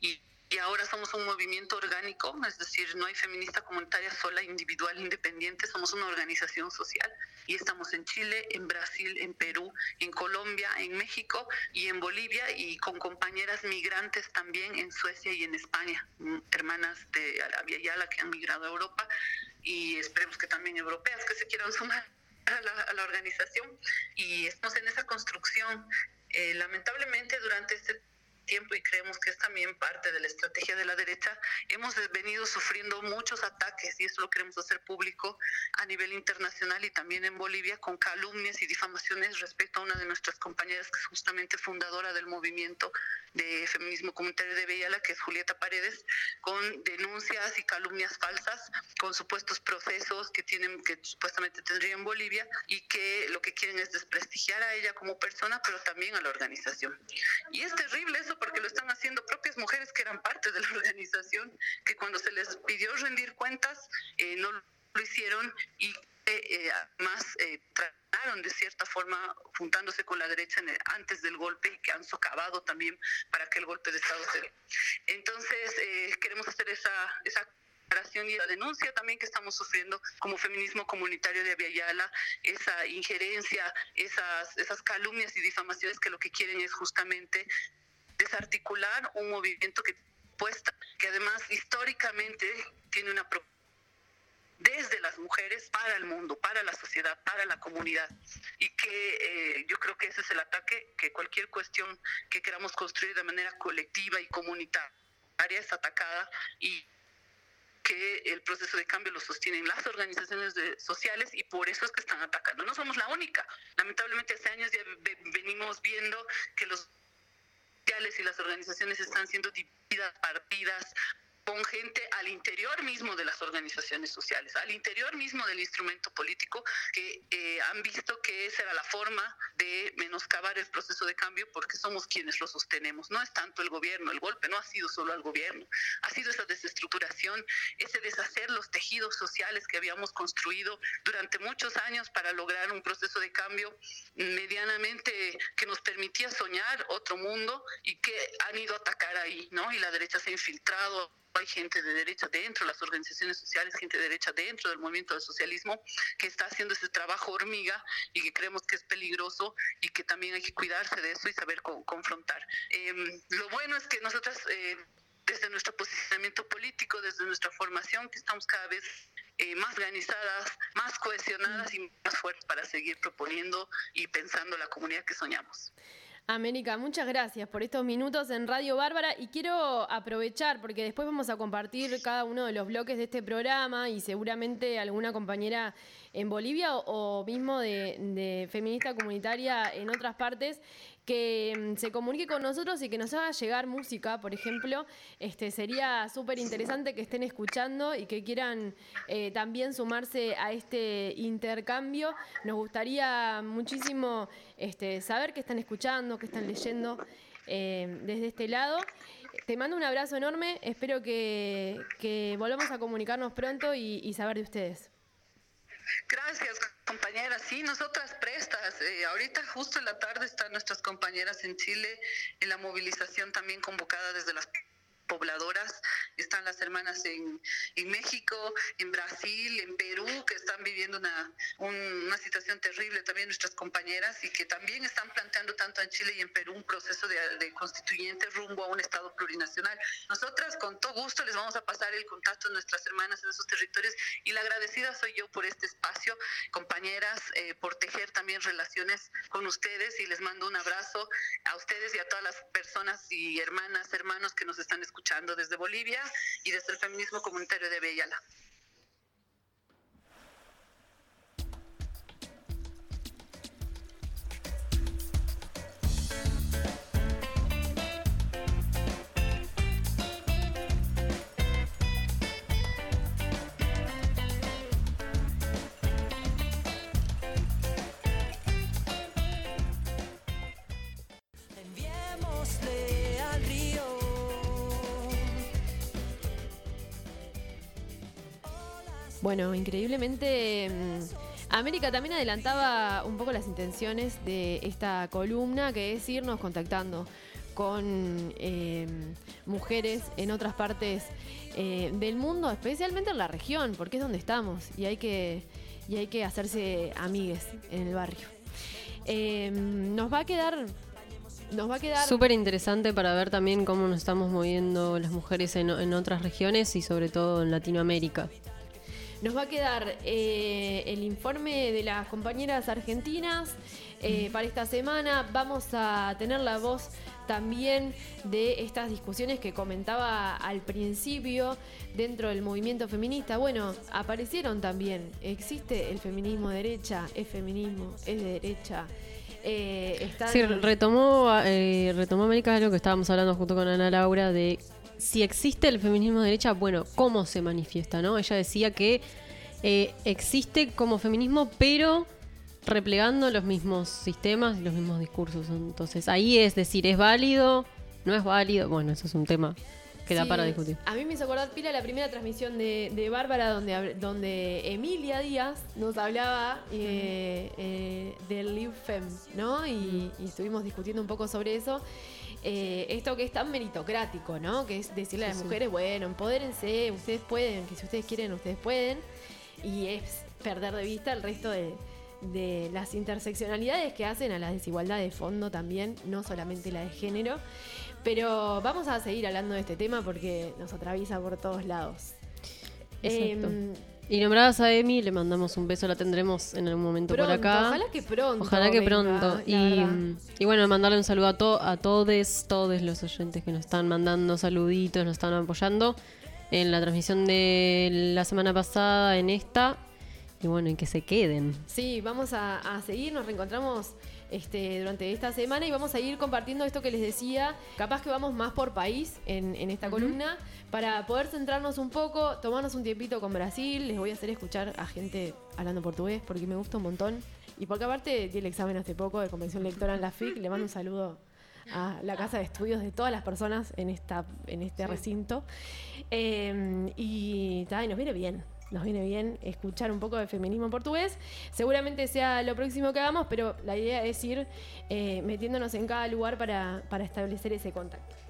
K: Y, y ahora somos un movimiento orgánico, es decir, no hay feminista comunitaria sola, individual, independiente, somos una organización social y estamos en Chile, en Brasil, en Perú, en Colombia, en México y en Bolivia y con compañeras migrantes también en Suecia y en España, mm, hermanas de Arabia Yala que han migrado a Europa y esperemos que también europeas que se quieran sumar a la, organización y estamos en esa construcción. Eh, lamentablemente durante este tiempo y creemos que es también parte de la estrategia de la derecha, hemos venido sufriendo muchos ataques y eso lo queremos hacer público a nivel internacional y también en Bolivia con calumnias y difamaciones respecto a una de nuestras compañeras que es justamente fundadora del movimiento de feminismo comunitario de Bellala, que es Julieta Paredes, con denuncias y calumnias falsas, con supuestos procesos que tienen que supuestamente tendría en Bolivia y que lo que quieren es desprestigiar a ella como persona, pero también a la organización. Y es terrible eso porque lo están haciendo propias mujeres que eran parte de la <laughs> organización, que cuando se les pidió rendir cuentas eh, no lo hicieron y eh, además eh, trataron de cierta forma juntándose con la derecha el- antes del golpe y que han socavado también para que el golpe de Estado se dé. Entonces, eh, queremos hacer esa, esa y la denuncia también que estamos sufriendo como feminismo comunitario de Aviala, esa injerencia, esas, esas calumnias y difamaciones que lo que quieren es justamente desarticular un movimiento que puesta, que además históricamente tiene una desde las mujeres para el mundo, para la sociedad, para la comunidad. Y que eh, yo creo que ese es el ataque, que cualquier cuestión que queramos construir de manera colectiva y comunitaria es atacada y que el proceso de cambio lo sostienen las organizaciones de- sociales y por eso es que están atacando. No somos la única. Lamentablemente hace años ya ve- venimos viendo que los y las organizaciones están siendo divididas, partidas con gente al interior mismo de las organizaciones sociales, al interior mismo del instrumento político, que eh, han visto que esa era la forma de menoscabar el proceso de cambio porque somos quienes lo sostenemos. No es tanto el gobierno, el golpe no ha sido solo al gobierno, ha sido esa desestructuración, ese deshacer los tejidos sociales que habíamos construido durante muchos años para lograr un proceso de cambio medianamente que nos permitía soñar otro mundo y que han ido a atacar ahí, ¿no? Y la derecha se ha infiltrado hay gente de derecha dentro de las organizaciones sociales, gente de derecha dentro del movimiento del socialismo que está haciendo ese trabajo hormiga y que creemos que es peligroso y que también hay que cuidarse de eso y saber co- confrontar. Eh, lo bueno es que nosotras, eh, desde nuestro posicionamiento político, desde nuestra formación, que estamos cada vez eh, más organizadas, más cohesionadas y más fuertes para seguir proponiendo y pensando la comunidad que soñamos.
F: América, muchas gracias por estos minutos en Radio Bárbara y quiero aprovechar porque después vamos a compartir cada uno de los bloques de este programa y seguramente alguna compañera en Bolivia o, mismo de feminista comunitaria en otras partes que mm, se comunique con nosotros y que nos haga llegar música, por ejemplo, este sería súper interesante que estén escuchando y que quieran eh, también sumarse a este intercambio. Nos gustaría muchísimo este, saber qué están escuchando, qué están leyendo eh, desde este lado. Te mando un abrazo enorme, espero que, volvamos a comunicarnos pronto y saber de ustedes.
K: Gracias, compañeras. Sí, nosotras prestas. Eh, ahorita justo en la tarde están nuestras compañeras en Chile en la movilización también convocada desde las pobladoras, están las hermanas en, en México, en Brasil, en Perú, que están viviendo una, un- una situación terrible, también nuestras compañeras, y que también están planteando tanto en Chile y en Perú un proceso de, de constituyente rumbo a un Estado plurinacional. Nosotras con todo gusto les vamos a pasar el contacto a nuestras hermanas en esos territorios y la agradecida soy yo por este espacio, compañeras, eh, por tejer también relaciones con ustedes y les mando un abrazo a ustedes y a todas las personas y hermanas, hermanos que nos están escuchando desde Bolivia y desde el feminismo comunitario de Bellala.
F: Bueno, increíblemente mm, América también adelantaba un poco las intenciones de esta columna, que es irnos contactando con eh, mujeres en otras partes eh, del mundo, especialmente en la región, porque es donde estamos y hay que, y hay que hacerse amigues en el barrio. Eh, nos va a quedar... Nos va a quedar...
B: Súper interesante para ver también cómo nos estamos moviendo las mujeres en otras regiones y sobre todo en Latinoamérica.
F: Nos va a quedar eh, el informe de las compañeras argentinas eh, para esta semana. Vamos a tener la voz también de estas discusiones que comentaba al principio dentro del movimiento feminista. Bueno, aparecieron también. Existe el feminismo de derecha, es feminismo, es de derecha. Eh, están-
B: Sí, retomó, eh, retomó América algo que estábamos hablando junto con Ana Laura de si existe el feminismo de derecha, bueno, ¿cómo se manifiesta? no Ella decía que eh, existe como feminismo, pero replegando los mismos sistemas y los mismos discursos. Entonces ahí es decir, ¿es válido? ¿No es válido? Bueno, eso es un tema que da para discutir.
F: A mí me hizo acordar pila la primera transmisión de, de Bárbara donde, donde Emilia Díaz nos hablaba eh, eh, del Live Fem, ¿no? Y, y estuvimos discutiendo un poco sobre eso. Eh, esto que es tan meritocrático, ¿no? Que es decirle a las
B: Sí, sí.
F: mujeres, bueno, empodérense, ustedes pueden, que si ustedes quieren, ustedes pueden. Y es perder de vista el resto de, de las interseccionalidades que hacen a la desigualdad de fondo también, no solamente la de género. Pero vamos a seguir hablando de este tema porque nos atraviesa por todos lados.
B: Exacto.
F: Em,
B: Y nombradas a Emi, le mandamos un beso, la tendremos en algún momento
F: pronto,
B: por acá.
F: ojalá que pronto.
B: Ojalá que
F: venga,
B: pronto. Y, y bueno, mandarle un saludo a, to- a todos, todos los oyentes que nos están mandando saluditos, nos están apoyando en la transmisión de la semana pasada, en esta. Y bueno, y que se queden.
F: Sí, vamos a, a seguir, nos reencontramos este, durante esta semana y vamos a ir compartiendo esto que les decía. Capaz que vamos más por país en, en esta columna para poder centrarnos un poco, tomarnos un tiempito con Brasil. Les voy a hacer escuchar a gente hablando portugués porque me gusta un montón. Y porque aparte di el examen hace poco de convención lectora en la FIC, le mando un saludo a la casa de estudios de todas las personas en, esta, en este recinto. Eh, y, ta, y nos viene bien, nos viene bien escuchar un poco de feminismo portugués. Seguramente sea lo próximo que hagamos, pero la idea es ir eh, metiéndonos en cada lugar para, para establecer ese contacto.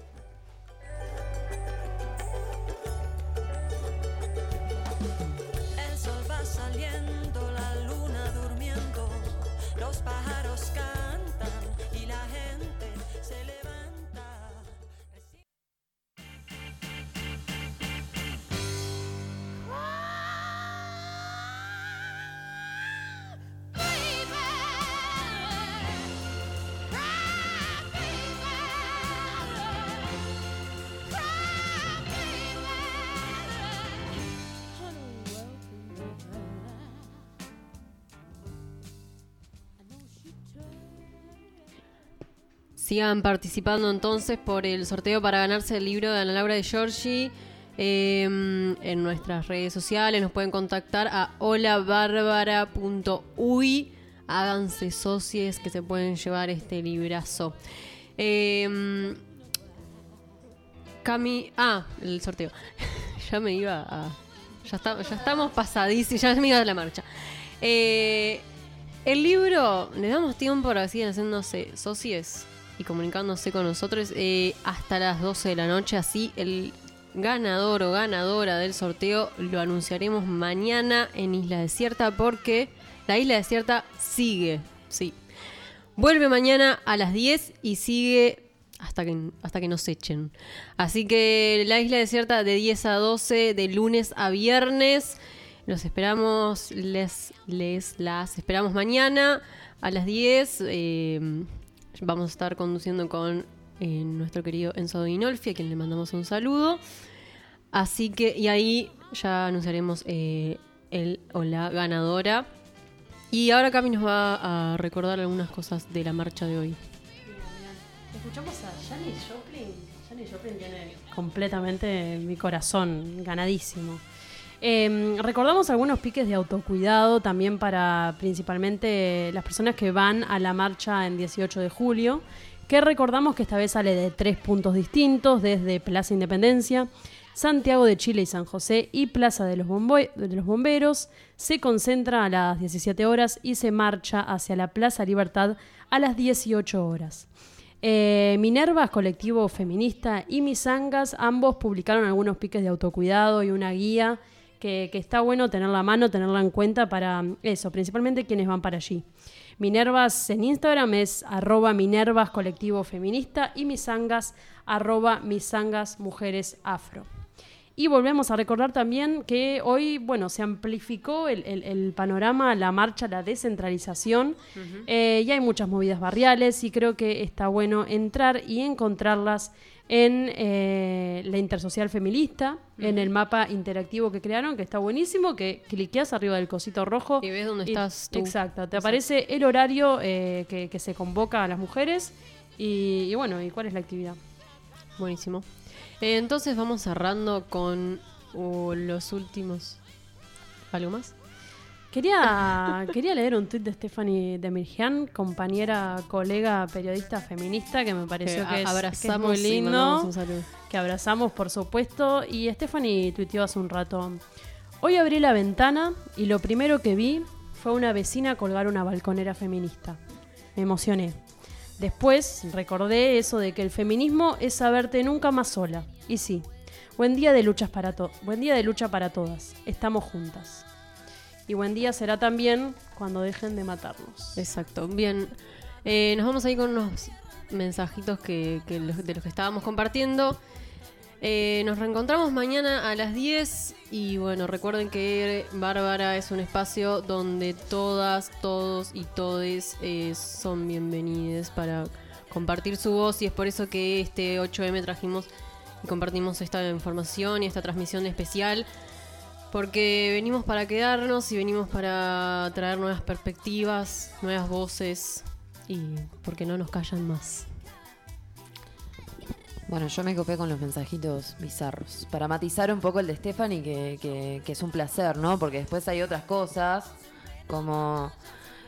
B: Sigan participando entonces por el sorteo para ganarse el libro de Ana Laura de Giorgi. eh, en nuestras redes sociales nos pueden contactar a holabarbara.uy. Háganse socios que se pueden llevar este librazo. Eh, Cami. Ah, el sorteo. <laughs> ya me iba a. Ya, estamos pasadísimos. Ya me iba a la marcha. Eh, el libro, le damos tiempo para que sigan haciéndose socios y comunicándose con nosotros eh, hasta las 12 de la noche. Así el ganador o ganadora del sorteo lo anunciaremos mañana en Isla Desierta porque la Isla Desierta sigue. Sí. Vuelve mañana a las 10 y sigue hasta que, hasta que nos echen. Así que la isla desierta de 10 a 12, de lunes a viernes. Los esperamos, les, les las esperamos mañana a las 10. eh, vamos a estar conduciendo con eh, nuestro querido Enzo Dinolfi, a quien le mandamos un saludo. Así que, y ahí ya anunciaremos eh, el o la ganadora. Y ahora Cami nos va a recordar algunas cosas de la marcha de hoy.
E: Escuchamos a Janis Joplin. Janis Joplin tiene completamente mi corazón ganadísimo. Eh, recordamos algunos piques de autocuidado también para principalmente las personas que van a la marcha en 18 de julio, que recordamos que esta vez sale de tres puntos distintos, desde Plaza Independencia, Santiago de Chile y San José y Plaza de los, los Bomberos. Se concentra a las 17 horas y se marcha hacia la Plaza Libertad a las 18 horas. Eh, Minervas, colectivo feminista, y Misangas, ambos publicaron algunos piques de autocuidado y una guía que, está bueno tenerla a mano, tenerla en cuenta para mm, eso, principalmente quienes van para allí. Minervas en Instagram es arroba Minervas colectivo feminista y Misangas arroba Misangas mujeres afro. Y volvemos a recordar también que hoy, bueno, se amplificó el, el- el panorama, la marcha, la descentralización. Eh, y hay muchas movidas barriales y creo que está bueno entrar y encontrarlas en eh, la Intersocial Feminista, en el mapa interactivo que crearon, que está buenísimo, que cliqueas arriba del cosito rojo.
B: Y ves dónde
E: y-
B: estás tú.
E: Exacto, te aparece el horario eh, que, que se convoca a las mujeres y, y bueno, y cuál es la actividad.
B: Buenísimo. Eh, entonces vamos cerrando con uh, los últimos. ¿Algo más?
E: Quería, <laughs> quería leer un tuit de Stephanie Demirjian, compañera, colega, periodista feminista, que me pareció
B: Que
E: que,
B: a-
E: es, que es
B: abrazamos
E: muy lindo.
B: un saludo.
E: Que abrazamos, por supuesto. Y Stephanie tuiteó hace un rato. Hoy abrí la ventana y lo primero que vi fue una vecina colgar una balconera feminista. Me emocioné. Después recordé eso de que el feminismo es saberte nunca más sola. Y sí, buen día de luchas para buen día de lucha para todas. Estamos juntas. Y buen día será también cuando dejen de matarnos.
B: Exacto. Bien. Eh, nos vamos a ir con unos mensajitos que, que los- de los que estábamos compartiendo. Eh, nos reencontramos mañana a las 10 y bueno, recuerden que Bárbara es un espacio donde todas, todos y todes eh, son bienvenidos para compartir su voz y es por eso que este 8M trajimos y compartimos esta información y esta transmisión especial porque venimos para quedarnos y venimos para traer nuevas perspectivas, nuevas voces y porque no nos callan más.
C: Bueno, yo me copé con los mensajitos bizarros. Para matizar un poco el de Stephanie, que, que- que es un placer, ¿no? Porque después hay otras cosas, como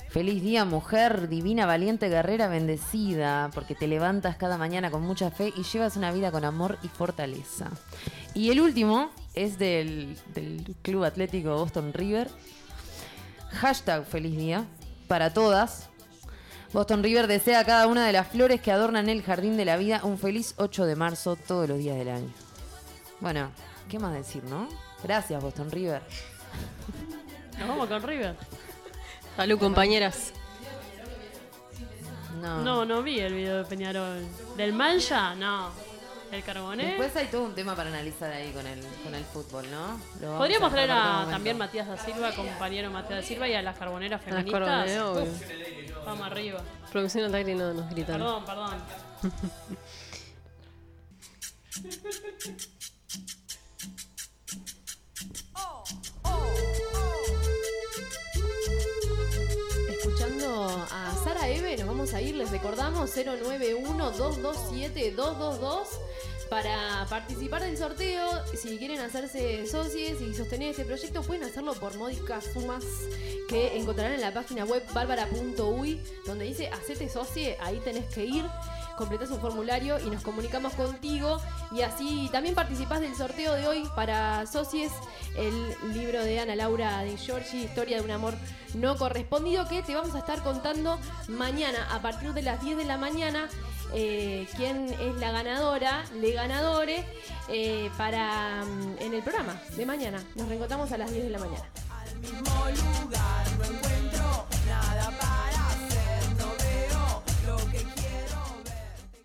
C: feliz día, mujer, divina, valiente, guerrera, bendecida, porque te levantas cada mañana con mucha fe y llevas una vida con amor y fortaleza. Y el último es del, del Club Atlético Boston River. Hashtag feliz día para todas. Boston River desea a cada una de las flores que adornan el jardín de la vida un feliz 8 de marzo todos los días del año. Bueno, ¿qué más decir, no? Gracias, Boston River. <laughs>
E: Nos vamos con River.
B: Salud, compañeras.
C: No.
E: No, no vi el video de Peñarol. ¿Del Mancha? No. ¿El Carboné?
C: Después hay todo un tema para analizar ahí con el, con el fútbol, ¿no? Lo
E: Podríamos traer a también Matías da Silva, compañero Matías da Silva, y a las carboneras
B: las
E: feministas.
B: carboneras.
E: Uf, vamos arriba.
B: Producción al aire no nos gritan.
E: Perdón, perdón. <laughs>
F: a ir, les recordamos 091-227-222 para participar del sorteo. Si quieren hacerse socios y sostener este proyecto, pueden hacerlo por módicas sumas que encontrarán en la página web bárbara.uy, donde dice Hacete socie, ahí tenés que ir. Completás un formulario y nos comunicamos contigo y así también participás del sorteo de hoy para socies, el libro de Ana Laura de Giorgi, Historia de un amor no correspondido, que te vamos a estar contando mañana a partir de las 10 de la mañana. eh, quién es la ganadora, le ganadore, eh, para mm, en el programa de mañana. Nos reencontramos a las 10 de la mañana.
J: mismo lugar no encuentro